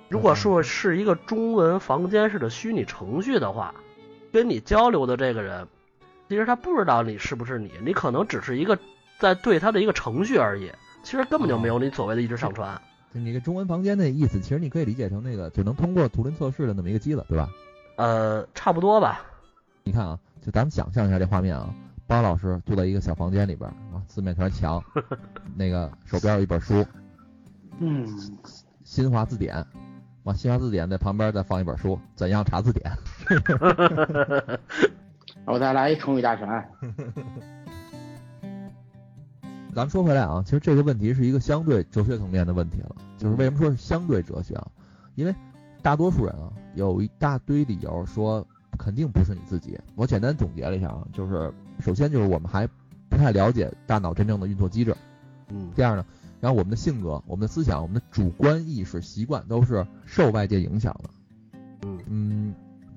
如果说是一个中文房间式的虚拟程序的话，跟你交流的这个人，其实他不知道你是不是你，你可能只是一个在对他的一个程序而已，其实根本就没有你所谓的一直上传。就你个中文房间那意思，其实你可以理解成那个只能通过图灵测试的那么一个机子，对吧？呃，差不多吧。你看啊，就咱们想象一下这画面啊，包老师坐在一个小房间里边啊，四面全是墙，那个手边有一本书《嗯，新华字典》，完新华字典在旁边再放一本书《怎样查字典》。我再来一成语大全。咱们说回来啊，其实这个问题是一个相对哲学层面的问题了，就是为什么说是相对哲学啊？因为大多数人啊，有一大堆理由说肯定不是你自己。我简单总结了一下啊，就是首先就是我们还不太了解大脑真正的运作机制，嗯第二呢，然后我们的性格、我们的思想、我们的主观意识、习惯都是受外界影响的。嗯嗯，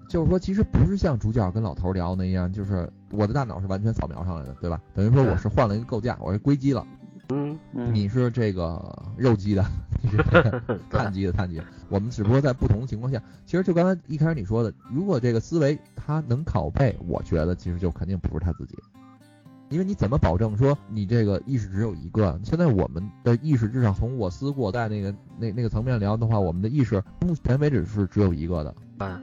就是说，其实不是像主角跟老头聊那样，就是我的大脑是完全扫描上来的，对吧？等于说我是换了一个构架，我是硅基了，嗯，嗯，你是这个肉鸡的，你是 碳基的碳基。我们只不过在不同的情况下，其实就刚才一开始你说的，如果这个思维它能拷贝，我觉得其实就肯定不是他自己。因为你怎么保证说你这个意识只有一个？现在我们的意识至少从我思过在那个那那个层面聊的话，我们的意识目前为止是只有一个的。啊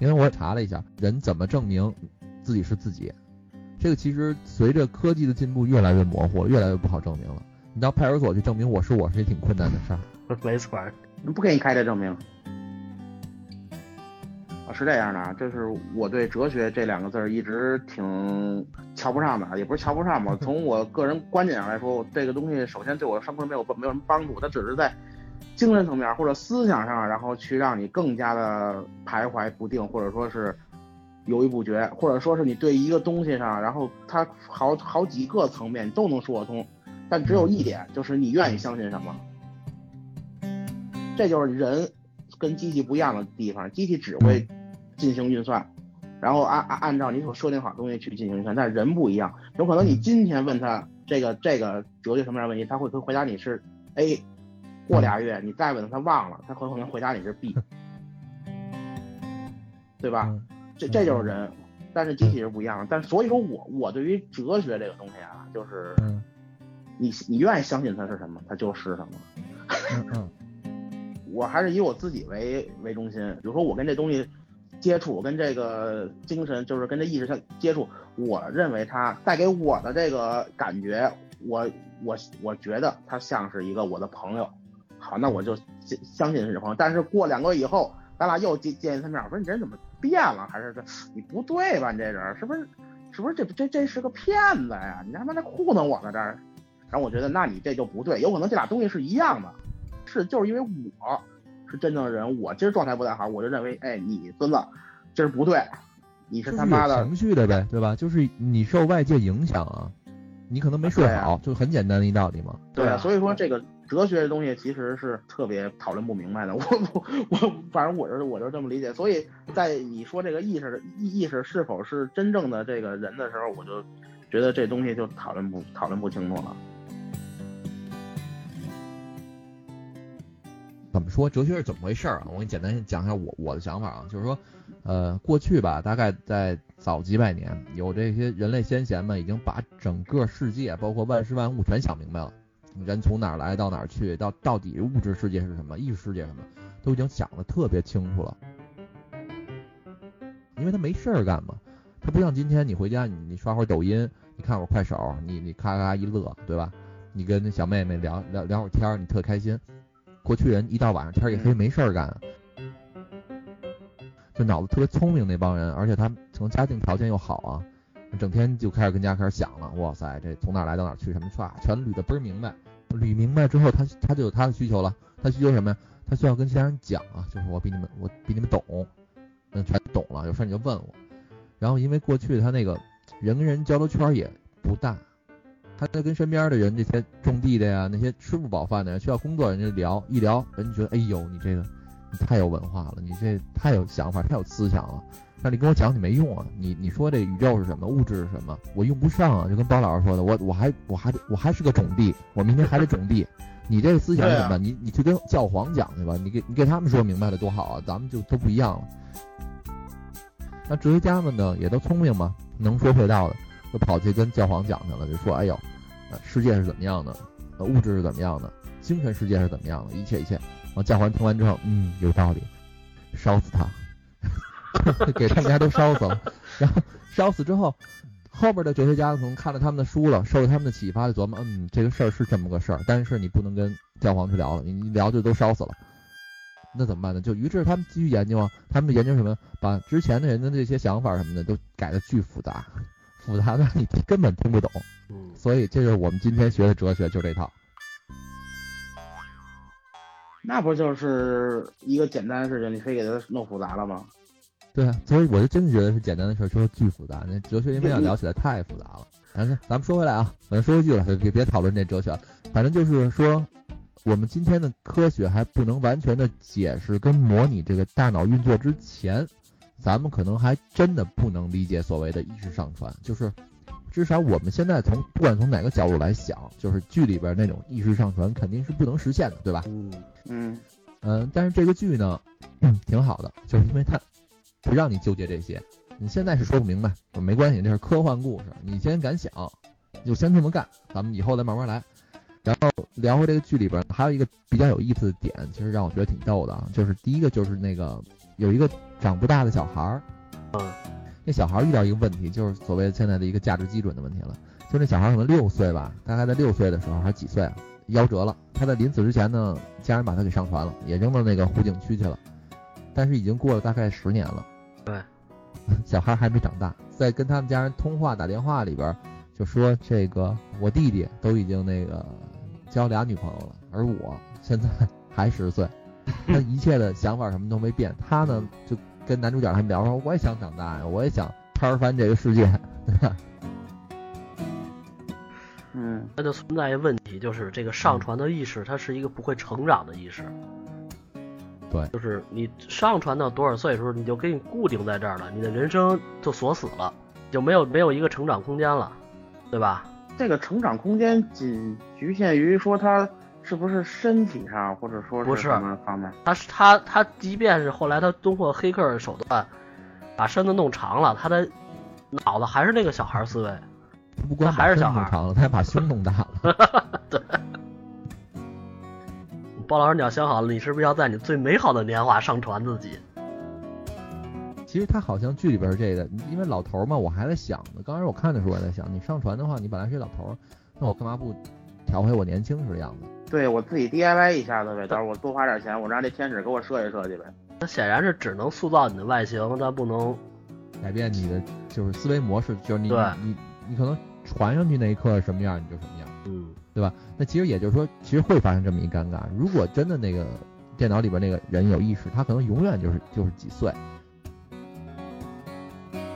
因为我也查了一下，人怎么证明自己是自己？这个其实随着科技的进步越来越模糊，越来越不好证明了。你到派出所去证明我是我是也挺困难的事儿。没错儿。不给你开这证明。是这样的啊，就是我对哲学这两个字儿一直挺瞧不上的，也不是瞧不上吧。从我个人观点上来说，这个东西首先对我生活没有没有什么帮助，它只是在精神层面或者思想上，然后去让你更加的徘徊不定，或者说是犹豫不决，或者说是你对一个东西上，然后它好好几个层面都能说得通，但只有一点，就是你愿意相信什么。这就是人跟机器不一样的地方，机器只会进行运算，然后按按按照你所设定好的东西去进行运算，但是人不一样，有可能你今天问他这个这个哲学层面的问题，他会回答你是 A，过俩月你再问他，他忘了，他很可能回答你是 B，对吧？嗯这这就是人，但是机器是不一样的。但所以说我我对于哲学这个东西啊，就是嗯你你愿意相信它是什么，它就是什么。我还是以我自己为为中心。比如说我跟这东西接触，跟这个精神就是跟这意识相接触，我认为它带给我的这个感觉，我我我觉得它像是一个我的朋友。好，那我就相相信是朋友。但是过两个月以后，咱俩又见见一次面，我说你这人怎么变了？还是这你不对吧？你这人是不是是不是这这这是个骗子呀？你他妈在糊弄我呢这儿。然后我觉得，那你这就不对，有可能这俩东西是一样的。是就是因为我是真正的人，我今儿状态不太好，我就认为，哎，你孙子今儿不对，你是他妈的，有情绪的呗，对吧？就是你受外界影响啊，你可能没睡好，就很简单的一道理嘛。对啊所以说这个哲学的东西其实是特别讨论不明白的。我我我，反正我是我就这么理解。所以在你说这个意识意意识是否是真正的这个人的时候，我就觉得这东西就讨论不讨论不清楚了。怎么说哲学是怎么回事啊？我给你简单讲一下我我的想法啊，就是说，呃，过去吧，大概在早几百年，有这些人类先贤们已经把整个世界，包括万事万物全想明白了，人从哪儿来到哪儿去，到到底物质世界是什么，意识世界什么，都已经想得特别清楚了。因为他没事儿干嘛，他不像今天你回家你你刷会儿抖音，你看会儿快手，你你咔咔一乐，对吧？你跟那小妹妹聊聊聊会儿天，你特开心。过去人一到晚上天儿一黑没事儿干，就脑子特别聪明那帮人，而且他可能家境条件又好啊，整天就开始跟家开始想了，哇塞，这从哪儿来到哪儿去，什么唰全捋的倍儿明白。捋明白之后，他他就有他的需求了，他需求什么呀？他需要跟其他人讲啊，就是我比你们我比你们懂，嗯，全懂了，有事儿你就问我。然后因为过去他那个人跟人交流圈儿也不大，他在跟身边的人，这些种地的呀，那些吃不饱饭的，需要工作人家聊一聊，人家觉得，哎呦，你这个你太有文化了，你这太有想法，太有思想了。那你跟我讲你没用啊，你你说这宇宙是什么，物质是什么，我用不上啊。就跟包老师说的，我我还我还我还是个种地，我明天还得种地。你这个思想是什么？你你去跟教皇讲去吧，你给你给他们说明白了多好啊，咱们就都不一样了。那哲学家们呢，也都聪明嘛，能说会道的，就跑去跟教皇讲去了，就说：“哎呦，呃世界是怎么样的？呃，物质是怎么样的？精神世界是怎么样的？一切一切。”然后，教皇听完之后，嗯，有道理，烧死他，给他们家都烧死了。然后烧死之后，后边的哲学家可能看了他们的书了，受了他们的启发，就琢磨：嗯，这个事儿是这么个事儿，但是你不能跟教皇去聊了，你聊就都烧死了。那怎么办呢？就于是他们继续研究啊，他们研究什么？把之前的人的这些想法什么的都改的巨复杂，复杂的你根本听不懂。嗯，所以这就是我们今天学的哲学，就这套。那不就是一个简单的事情，你非给它弄复杂了吗？对啊，所以我就真的觉得是简单的事儿，说巨复杂。那哲学因为要聊起来太复杂了。反正咱们说回来啊，反正说回去了，别别讨论这哲学了。反正就是说，我们今天的科学还不能完全的解释跟模拟这个大脑运作之前，咱们可能还真的不能理解所谓的意识上传。就是至少我们现在从不管从哪个角度来想，就是剧里边那种意识上传肯定是不能实现的，对吧？嗯嗯嗯，但是这个剧呢，嗯，挺好的，就是因为它不让你纠结这些。你现在是说不明白，没关系，这是科幻故事，你先敢想，就先这么干，咱们以后再慢慢来。然后聊回这个剧里边，还有一个比较有意思的点，其实让我觉得挺逗的啊，就是第一个就是那个有一个长不大的小孩儿，嗯，那小孩儿遇到一个问题，就是所谓现在的一个价值基准的问题了，就那小孩儿可能六岁吧，大概在六岁的时候还是几岁啊，夭折了。他在临死之前呢，家人把他给上传了，也扔到那个湖景区去了，但是已经过了大概十年了。对。小孩还没长大，在跟他们家人通话打电话里边，就说这个我弟弟都已经那个交俩女朋友了，而我现在 还十岁，他一切的想法什么都没变。他呢就跟男主角他们聊说，我也想长大呀，我也想拍翻这个世界，对吧？嗯，那就存在一个问题，就是这个上传的意识，它是一个不会成长的意识。对，就是你上传到多少岁的时候，你就给你固定在这儿了，你的人生就锁死了，就没有没有一个成长空间了，对吧？这个成长空间仅局限于说他是不是身体上，或者说不是什么方面？他是他他，即便是后来他通过黑客的手段把身子弄长了，他的脑子还是那个小孩思维。不光他还是小孩长了，他还把胸弄大了。对。包老师，你要想好了，你是不是要在你最美好的年华上传自己？其实他好像剧里边这个，因为老头儿嘛，我还在想呢。刚开始我看的时候，我在想，你上传的话，你本来是老头儿，那我干嘛不调回我年轻时的样子？对我自己 DIY 一下子呗，到时候我多花点钱，我让这天使给我设计设计呗。那显然是只能塑造你的外形，但不能改变你的就是思维模式，就是你对你你可能传上去那一刻什么样，你就什么样，嗯，对吧？那其实也就是说，其实会发生这么一尴尬。如果真的那个电脑里边那个人有意识，他可能永远就是就是几岁。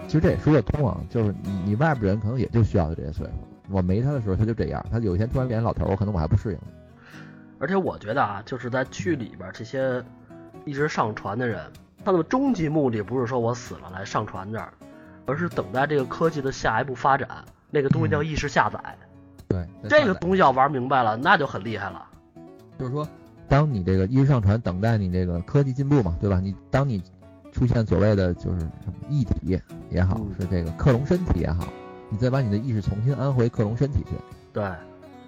其实这也说得通啊，就是你你外边人可能也就需要这些岁数。我没他的时候他就这样，他有一天突然变成老头我，可能我还不适应。而且我觉得啊，就是在剧里边这些一直上传的人，他的终极目的不是说我死了来上传这儿，而是等待这个科技的下一步发展。那个东西叫意识下载，对，这个东西要玩明白了，那就很厉害了。就是说，当你这个意识上传，等待你这个科技进步嘛，对吧？你当你出现所谓的就是什么异体也好，嗯是这个克隆身体也好，你再把你的意识重新安回克隆身体去。对，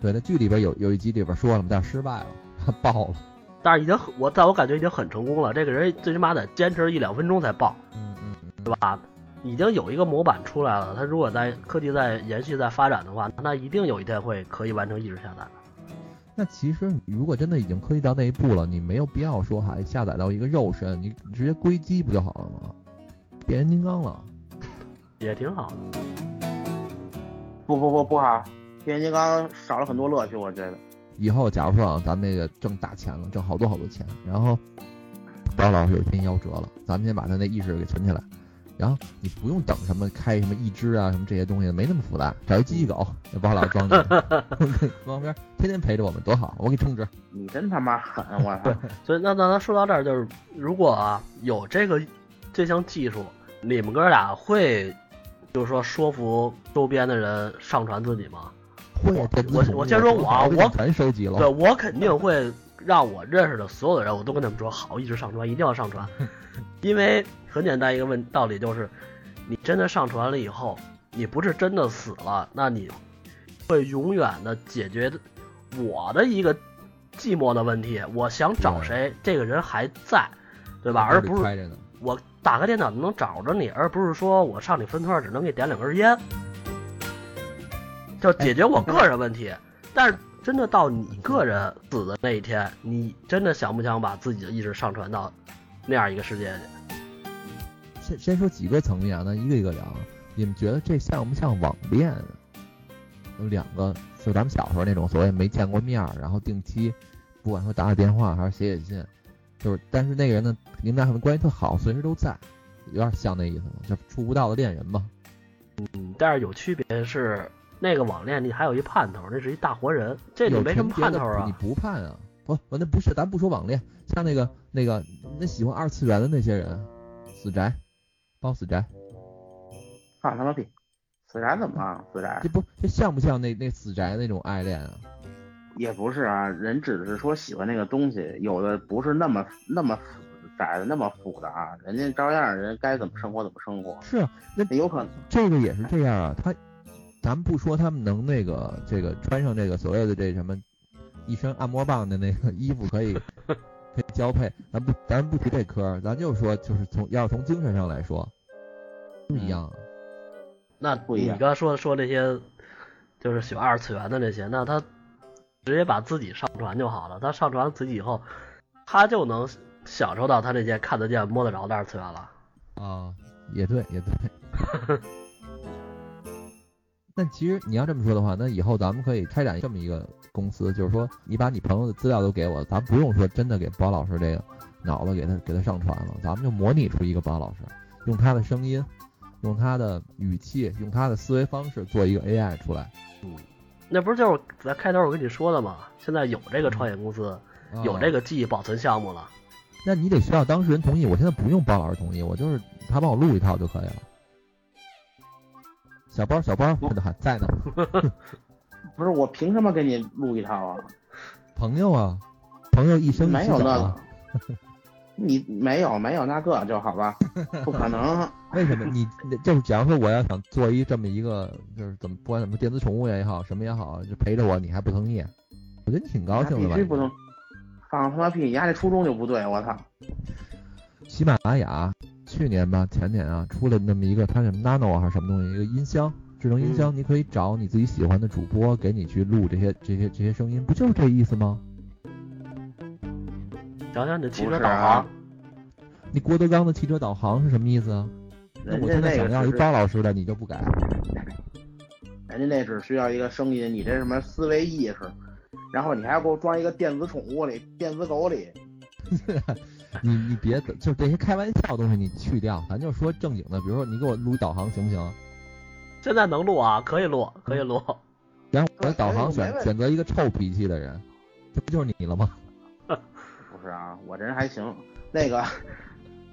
对，那剧里边有有一集里边说了嘛，但是失败了，他 爆了。但是已经我在我感觉已经很成功了。这个人最起码得坚持一两分钟才爆，嗯嗯嗯，对吧？已经有一个模板出来了，他如果在科技在延续在发展的话，那一定有一天会可以完成一直下载的。那其实如果真的已经科技到那一步了，你没有必要说还下载到一个肉身，你直接归机不就好了吗？变形金刚了。也挺好的。不不不不好，变形金刚少了很多乐趣，我觉得。以后假如说啊，咱们那个挣大钱了，挣好多好多钱，然后包老师有一天夭折了，咱们先把他那意识给存起来，然后你不用等什么开什么一只啊什么这些东西，没那么复杂，找一机器狗，那包老师装进去，旁边天天陪着我们多好，我给你充值。你真他妈狠！我操！所以那那咱说到这儿，就是如果啊有这个这项技术，你们哥俩会就是说说服周边的人上传自己吗？会啊，电子我我先说我啊我我全收集了。对我肯定会让我认识的所有的人，我都跟他们说好，一直上传，一定要上传，因为很简单一个问道理就是，你真的上传了以后，你不是真的死了，那你会永远的解决我的一个寂寞的问题。我想找谁，这个人还在，对吧？而不是。我打开电脑能找着你，而不是说我上你分团只能给点两根烟，就解决我个人问题。但是真的到你个人死的那一天，你真的想不想把自己的意识上传到那样一个世界去？先先说几个层面啊，咱一个一个聊。你们觉得这像不像网恋？有两个，就咱们小时候那种所谓没见过面儿，然后定期，不管说打打电话还是写写信，就是但是那个人呢，你们俩可能关系特好，随时都在，有点像那意思吗？就触不到的恋人嘛。嗯，但是有区别是，那个网恋你还有一盼头，那是一大活人，这就有没什么盼头啊。你不盼啊？不，我那不是，咱不说网恋，像那个那个那喜欢二次元的那些人，死宅，包死宅，放他妈屁！死宅怎么了？死宅这不这像不像那那死宅那种爱恋啊？也不是啊，人只是说喜欢那个东西，有的不是那么那么窄的那么复杂，人家照样人该怎么生活怎么生活，是啊，那有可能这个也是这样啊，他，咱们不说他们能那个这个穿上这个所谓的这什么一身按摩棒的那个衣服可以 可以交配，咱不咱不提这科，咱就说就是从要是从精神上来说，不一样啊。那你不一样刚说说这些，就是喜欢二次元的那些，那他直接把自己上传就好了。他上传自己以后，他就能享受到他那些看得见摸得着的二次元了。啊，也对，也对。但其实你要这么说的话，那以后咱们可以开展这么一个公司，就是说你把你朋友的资料都给我，咱不用说真的给包老师这个脑子给他给他上传了，咱们就模拟出一个包老师，用他的声音，用他的语气，用他的思维方式做一个 AI 出来。嗯那不是就是咱开头我跟你说的吗？现在有这个创业公司，有这，个记忆保存项目了。那你得需要当事人同意。我现在不用包老师同意，我就是他帮我录一套就可以了。小包，小包，真的还在呢。不是我凭什么给你录一套啊？朋友啊，朋友一生一没有那个，你没有没有那个就好吧？不可能，为什么你你就是假如说我要想做一这么一个，就是怎么不管怎么电子宠物也好，什么也好，就陪着我，你还不同意？我觉得你挺高兴的吧？必须不能放他妈屁！你丫这初衷就不对，我操！喜马拉雅去年吧，前年啊，出了那么一个，它是 Nano 啊还是什么东西，一个音箱，智能音箱，你可以找你自己喜欢的主播，给你去录这些这些这些声音，不就是这意思吗？讲讲你的汽车导航啊，你郭德纲的汽车导航是什么意思啊？那我人家现在想要一那个是包老师的，你就不改？人家那只需要一个声音，你这什么思维意识，然后你还要给我装一个电子宠物里、电子狗里，你你别就这些开玩笑的东西你去掉，咱就说正经的，比如说你给我录导航行不行？现在能录啊，可以录，可以录。然后我的导航选选择一个臭脾气的人，这不就是你了吗？不是啊？我这人还行，那个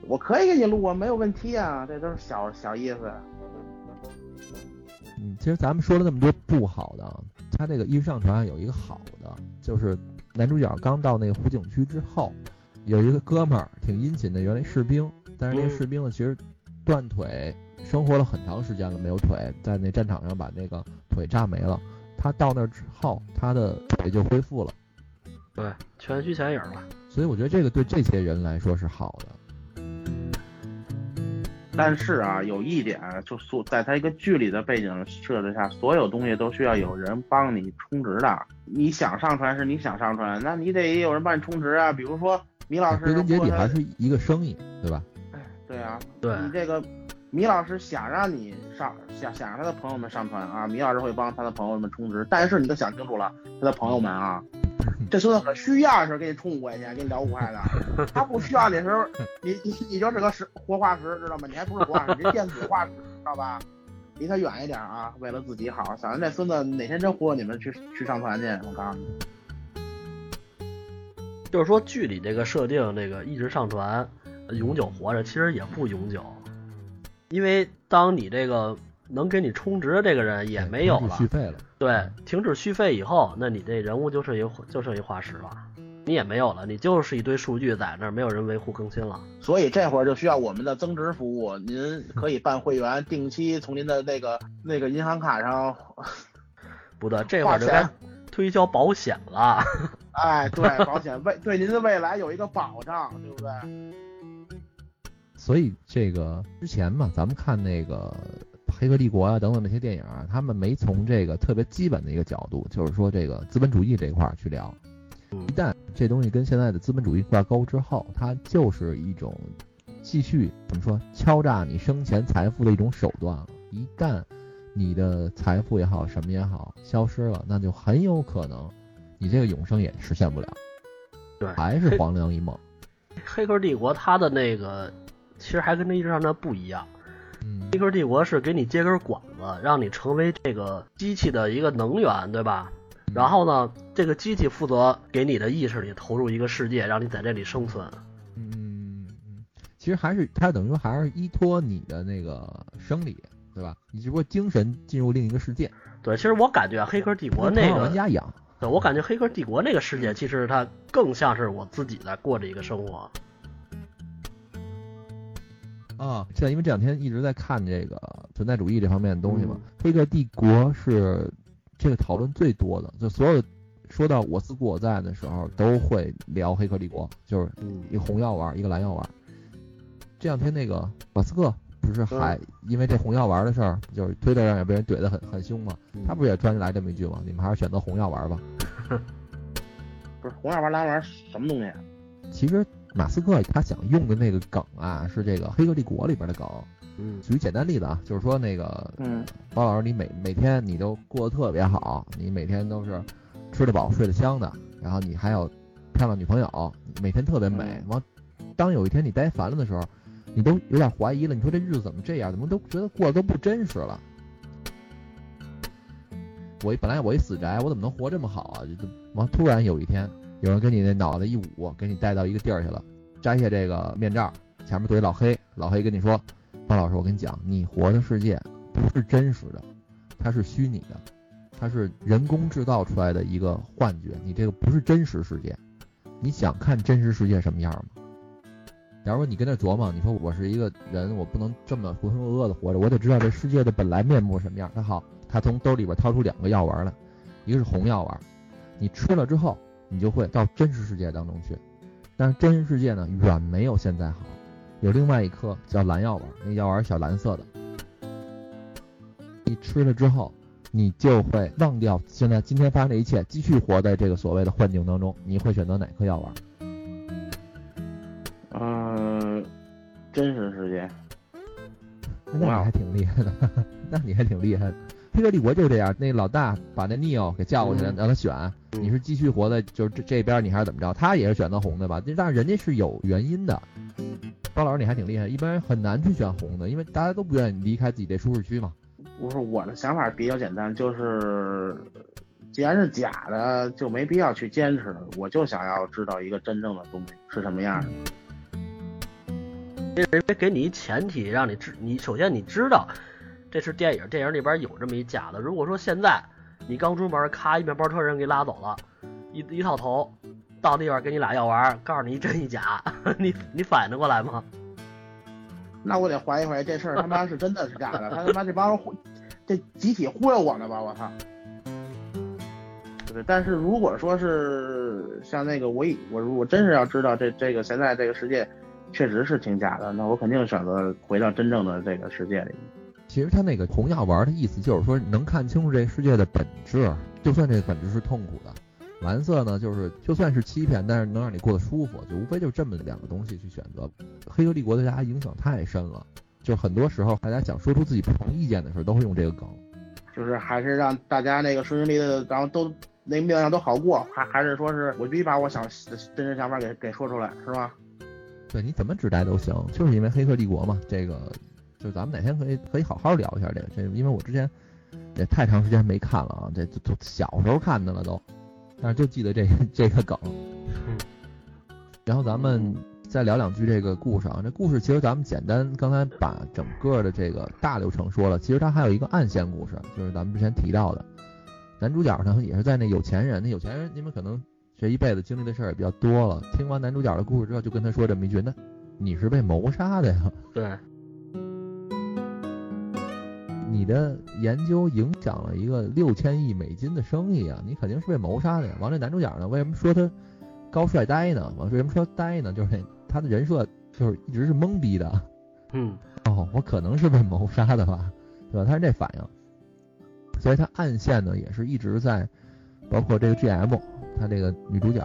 我可以给你录啊，没有问题啊，这都是小小意思。嗯，其实咱们说了那么多不好的，啊，他这个一上传有一个好的，就是男主角刚到那个湖景区之后，有一个哥们儿挺殷勤的，原来士兵，但是那个嗯士兵呢，其实断腿，生活了很长时间了没有腿，在那战场上把那个腿炸没了。他到那儿之后，他的腿就恢复了，对，全虚全影吧。所以我觉得这个对这些人来说是好的。但是啊，有一点，就所在他一个剧里的背景设置下，所有东西都需要有人帮你充值的。你想上传是你想上传，那你得有人帮你充值啊。比如说米老师归根结底还是一个生意，对吧？对啊，对，你这个米老师想让你上，想想让他的朋友们上传啊，米老师会帮他的朋友们充值。但是你都想清楚了，他的朋友们啊，这孙子可需要的时候给你充五块钱，给你聊五块的；他不需要的时候，你你你就是个石活化石，知道吗？你还不是活化石，你是电子化石，知道吧？离他远一点啊！为了自己好，想着这孙子哪天真忽悠你们去去上船去，我告诉你。就是说剧里这个设定，这个一直上传、永久活着，其实也不永久，因为当你这个能给你充值的这个人也没有了，续费了。对，停止续费以后，那你这人物就剩一就剩一化石了，你也没有了，你就是一堆数据在那儿，没有人维护更新了。所以这会儿就需要我们的增值服务，您可以办会员，定期从您的那个那个银行卡上。不对，这会儿就该推销保险了。哎，对，保险未对您的未来有一个保障，对不对？所以这个之前嘛，咱们看那个《黑客帝国》啊等等那些电影啊，他们没从这个特别基本的一个角度，就是说这个资本主义这一块儿去聊。一旦这东西跟现在的资本主义挂钩之后，它就是一种继续怎么说敲诈你生前财富的一种手段了。一旦你的财富也好，什么也好消失了，那就很有可能。你这个永生也实现不了，对，还是黄粱一梦。黑客帝国它的那个其实还跟那一直上的不一样，嗯，黑客帝国是给你接根管子，让你成为这个机器的一个能源，对吧？然后呢，这个机器负责给你的意识里投入一个世界，让你在这里生存。嗯嗯嗯，其实还是它等于说还是依托你的那个生理，对吧？你只不过精神进入另一个世界。对，其实我感觉黑客帝国那个玩家养。对，我感觉《黑客帝国》那个世界，其实它更像是我自己在过着一个生活。啊，现在因为这两天一直在看这个存在主义这方面的东西嘛，《黑客帝国》是这个讨论最多的，就所有说到我思故我在的时候，都会聊《黑客帝国》，就是一个红药丸，一个蓝药丸。这两天那个马斯克不是还因为这红药丸的事儿，就是推特上也被人怼得很很凶嘛，他不是也专来这么一句吗？你们还是选择红药丸吧。不是红药丸蓝丸什么东西？其实马斯克他想用的那个梗啊，是这个《黑客帝国》里边的梗。嗯，举简单例子啊，就是说那个，嗯，包老师，你每每天你都过得特别好，你每天都是吃得饱、睡得香的，然后你还有漂亮女朋友，每天特别美。完，当有一天你待烦了的时候，你都有点怀疑了，你说这日子怎么这样？怎么都觉得过得都不真实了？我本来我一死宅，我怎么能活这么好啊？就完，突然有一天，有人跟你那脑袋一捂，给你带到一个地儿去了，摘下这个面罩，前面坐一老黑，老黑跟你说：“方老师，我跟你讲，你活的世界不是真实的，它是虚拟的，它是人工制造出来的一个幻觉，你这个不是真实世界。你想看真实世界什么样吗？假如说你跟那琢磨，你说我是一个人，我不能这么浑浑噩噩的活着，我得知道这世界的本来面目什么样。那好。”他从兜里边掏出两个药丸来，一个是红药丸，你吃了之后，你就会到真实世界当中去。但是真实世界呢，远没有现在好。有另外一颗叫蓝药丸，那药丸小蓝色的，你吃了之后，你就会忘掉现在今天发生的一切，继续活在这个所谓的幻境当中。你会选择哪颗药丸？真实世界。那你还挺厉害的，那你还挺厉害的。黑客帝国就是这样，那老大把那 Neo 给叫过去了，让他选，你是继续活在就是这这边，你还是怎么着？他也是选择红的吧？但是人家是有原因的。包老师你还挺厉害，一般人很难去选红的，因为大家都不愿意离开自己的舒适区嘛。不是我的想法比较简单，就是既然是假的，就没必要去坚持。我就想要知道一个真正的东西是什么样的。因为给你一前提，让你知你首先你知道。这是电影，电影里边有这么一假的。如果说现在你刚出门，咔一面包车人给拉走了，一一套头，到地方给你俩药丸，告诉你一真一假，你你反应得过来吗？那我得怀疑怀疑这事儿 他妈是真的是假的，他他妈这帮人忽这集体忽悠我呢吧？我操！对，但是如果说是像那个我以我如果真是要知道这这个现在这个世界确实是挺假的，那我肯定选择回到真正的这个世界里。其实他那个红药丸的意思就是说，能看清楚这世界的本质，就算这个本质是痛苦的。蓝色呢，就是就算是欺骗，但是能让你过得舒服，就无非就这么两个东西去选择。黑客帝国对大家影响太深了，就很多时候大家想说出自己不同意见的时候，都会用这个梗，就是还是让大家那个顺顺利利的，然后都那个命让都好过，还还是说是我必须把我想真实想法给给说出来，是吧？对，你怎么指代都行，就是因为《黑客帝国》嘛，这个就咱们哪天可以可以好好聊一下这个，这因为我之前也太长时间没看了啊，这都小时候看的了都，但是就记得这这个梗。然后咱们再聊两句这个故事啊，这故事其实咱们简单刚才把整个的这个大流程说了，其实它还有一个暗线故事，就是咱们之前提到的，男主角呢也是在那有钱人，那有钱人你们可能。这一辈子经历的事儿也比较多了。听完男主角的故事之后，就跟他说这么一句：“那你是被谋杀的呀？”对，你的研究影响了一个六千亿美金的生意啊！你肯定是被谋杀的呀。完了，男主角呢，为什么说他高帅呆呢？完，为什么说呆呢？就是他的人设就是一直是懵逼的。嗯，哦，我可能是被谋杀的吧，对吧？他是这反应，所以他暗线呢也是一直在，包括这个 GM。他这个女主角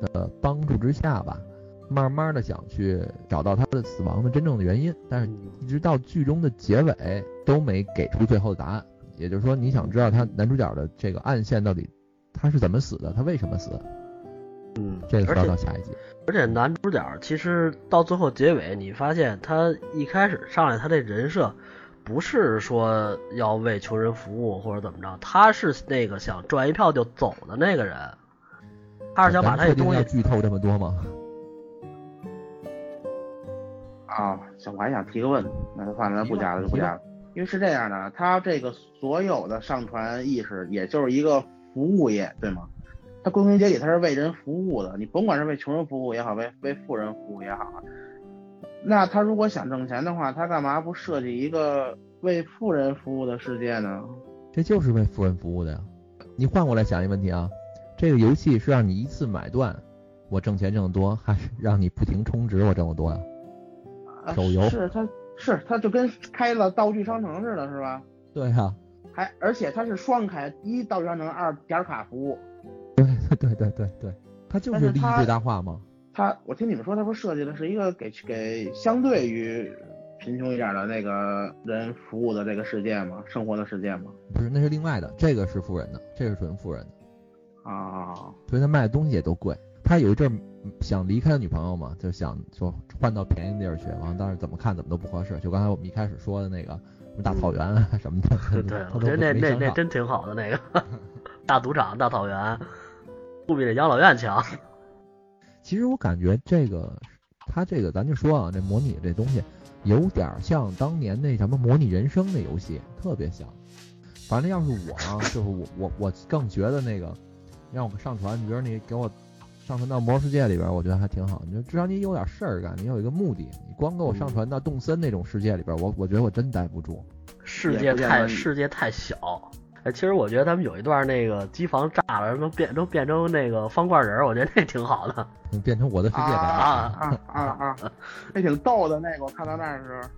的帮助之下吧，慢慢的想去找到他的死亡的真正的原因，但是一直到剧中的结尾都没给出最后的答案。也就是说，你想知道他男主角的这个暗线到底他是怎么死的，他为什么死？嗯，这个要到下一集。而且男主角其实到最后结尾，你发现他一开始上来他这人设。不是说要为穷人服务或者怎么着，他是那个想赚一票就走的那个人，他是想把他这东西剧透这么多吗？啊，行，我还想提个问，那就算了，不加了就不加了，因为是这样的，他这个所有的上传意识，也就是一个服务业，对吗？他归根结底他是为人服务的，你甭管是为穷人服务也好，为为富人服务也好。那他如果想挣钱的话，他干嘛不设计一个为富人服务的世界呢？这就是为富人服务的呀。你换过来想一个问题啊，这个游戏是让你一次买断，我挣钱挣得多，还是让你不停充值我挣得多呀？手游是它是它就跟开了道具商城似的，是吧？对呀。还而且它是双开，一道具商城，二点卡服务。对对对对对，它就是利益最大化嘛。他，我听你们说，他不设计的是一个给给相对于贫穷一点的那个人服务的这个世界吗？生活的世界吗？不是，那是另外的，这个是富人的，这个是纯富人的啊。所以他卖的东西也都贵。他有一阵想离开女朋友嘛，就想说换到便宜地儿去，完了但是怎么看怎么都不合适。就刚才我们一开始说的那个什么大草原啊什么的，对，我觉得那那那真挺好的那个 大赌场、大草原，不比这养老院强。其实我感觉这个，他这个咱就说啊，这模拟这东西有点像当年那什么模拟人生那游戏，特别像。反正要是我啊，就是我我我更觉得那个让我们上传，你比如你给我上传到魔兽世界里边，我觉得还挺好。你就至少你有点事儿干，你有一个目的。你光给我上传到动森那种世界里边，我我觉得我真待不住。世界太世界太小。哎，其实我觉得他们有一段那个机房炸了，都变都变成那个方块人，我觉得那挺好的。变成我的世界啊啊啊啊！那挺逗的那个，我看到那时候。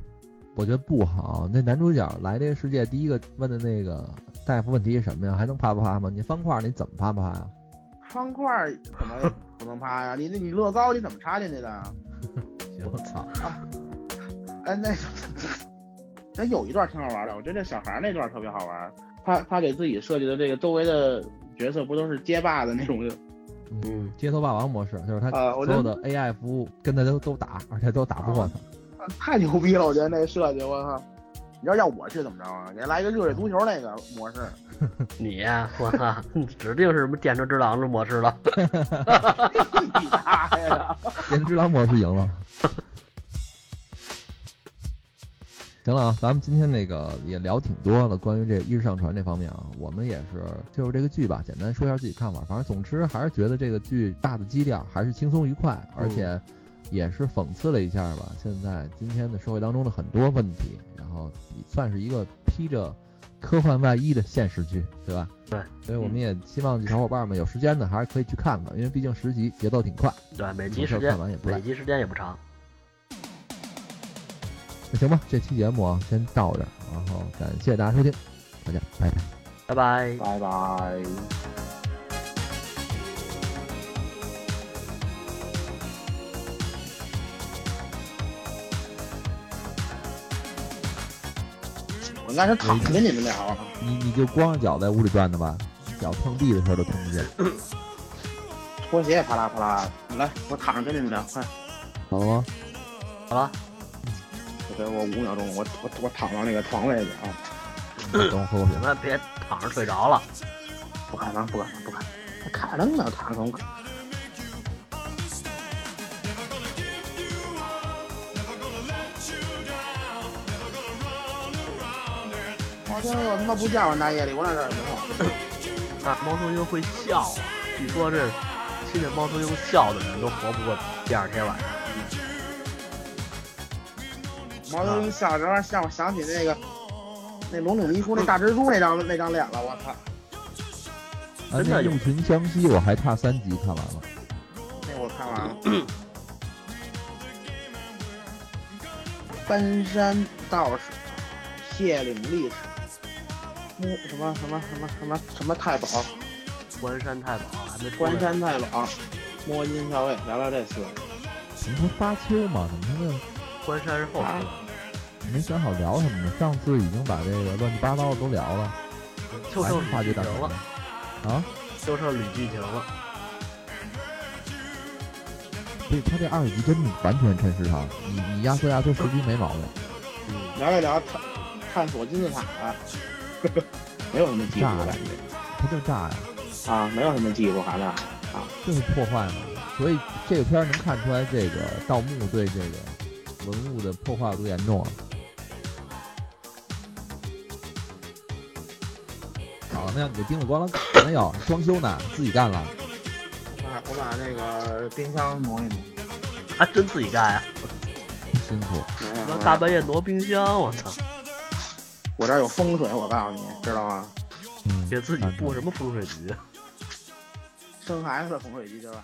我觉得不好。那男主角来这个世界，第一个问的那个大夫问题是什么呀？还能啪啪啪吗？你方块你怎么啪啪呀？方块怎么 不能啪呀？你那你乐高你怎么插进去的？我操！哎，那 那有一段挺好玩的，我觉得这小孩那段特别好玩。他他给自己设计的这个周围的角色不都是街霸的那种？嗯，街头霸王模式，就是他所有的 AI 服务跟他都都打，而且都打不过他。太牛逼了！我觉得那设计，我操！你要要我去怎么着啊？给来一个热血足球那个模式。你呀我操，指定是什么电车之狼的模式了。你大爷的！电车之狼模式赢了。行了啊，咱们今天那个也聊挺多了，关于这意识上传这方面啊，我们也是就是这个剧吧，简单说一下自己看法。反正总之还是觉得这个剧大的基调还是轻松愉快，而且也是讽刺了一下吧，现在今天的社会当中的很多问题，然后算是一个披着科幻外衣的现实剧，对吧？对，所以我们也希望小伙伴们有时间呢，还是可以去看看，因为毕竟十集节奏挺快，对，每集时间每集时间也不长。那行吧，这期节目啊，先到这儿，然后感谢大家收听，大家拜拜，拜拜，拜拜。我那是躺着跟你们聊，你你就光着脚在屋里转的吧？脚碰地的时候都听不见。拖鞋啪啦啪啦。来，我躺着跟你们聊，快，好了吗？好了，给我五秒钟，我我我躺到那个床位去啊！等我喝口水你。们别躺着睡着了。不可能，不可能，不可能！开灯呢，躺着。我听我他妈不叫我大夜里，我在这儿也不错。那 猫头鹰会笑啊，据说这听见猫头鹰笑的人都活不过第二天晚上。毛头鹰笑着让我想起那个那《龙岭迷书》那大蜘蛛那张那张脸了，我操！啊，真的有那陆群湘西我还差三集看完了。那我看完了。搬山道士，谢岭历史，摸什么什么什么什么什么太保，关山太保还没关，山太保，摸金校尉，聊聊这四个。怎么说发丘嘛？怎么说关山是后出来的，这没想好聊什么呢？上次已经把这个乱七八糟的都聊了，就剩还是发掘大神剧情了，啊！就剩捋剧情了。所以他这二十集真的完全趁时长，你你压缩压缩时机没毛病。嗯，聊一聊探探索金字塔的，没有什么技术感觉他就炸呀，啊，没有什么技术含量啊。就是破坏嘛。所以这个片儿能看出来，这个盗墓对这个文物的破坏有多严重啊！好了，那你就叮了咣啷干没有？装修呢？自己干了？啊，我把那个冰箱挪一挪。还真自己干呀！辛苦。那大半夜挪冰箱，我操！我这儿有风水，我告诉你，知道吗？嗯，给自己布什么风水局？生孩子的风水局就是。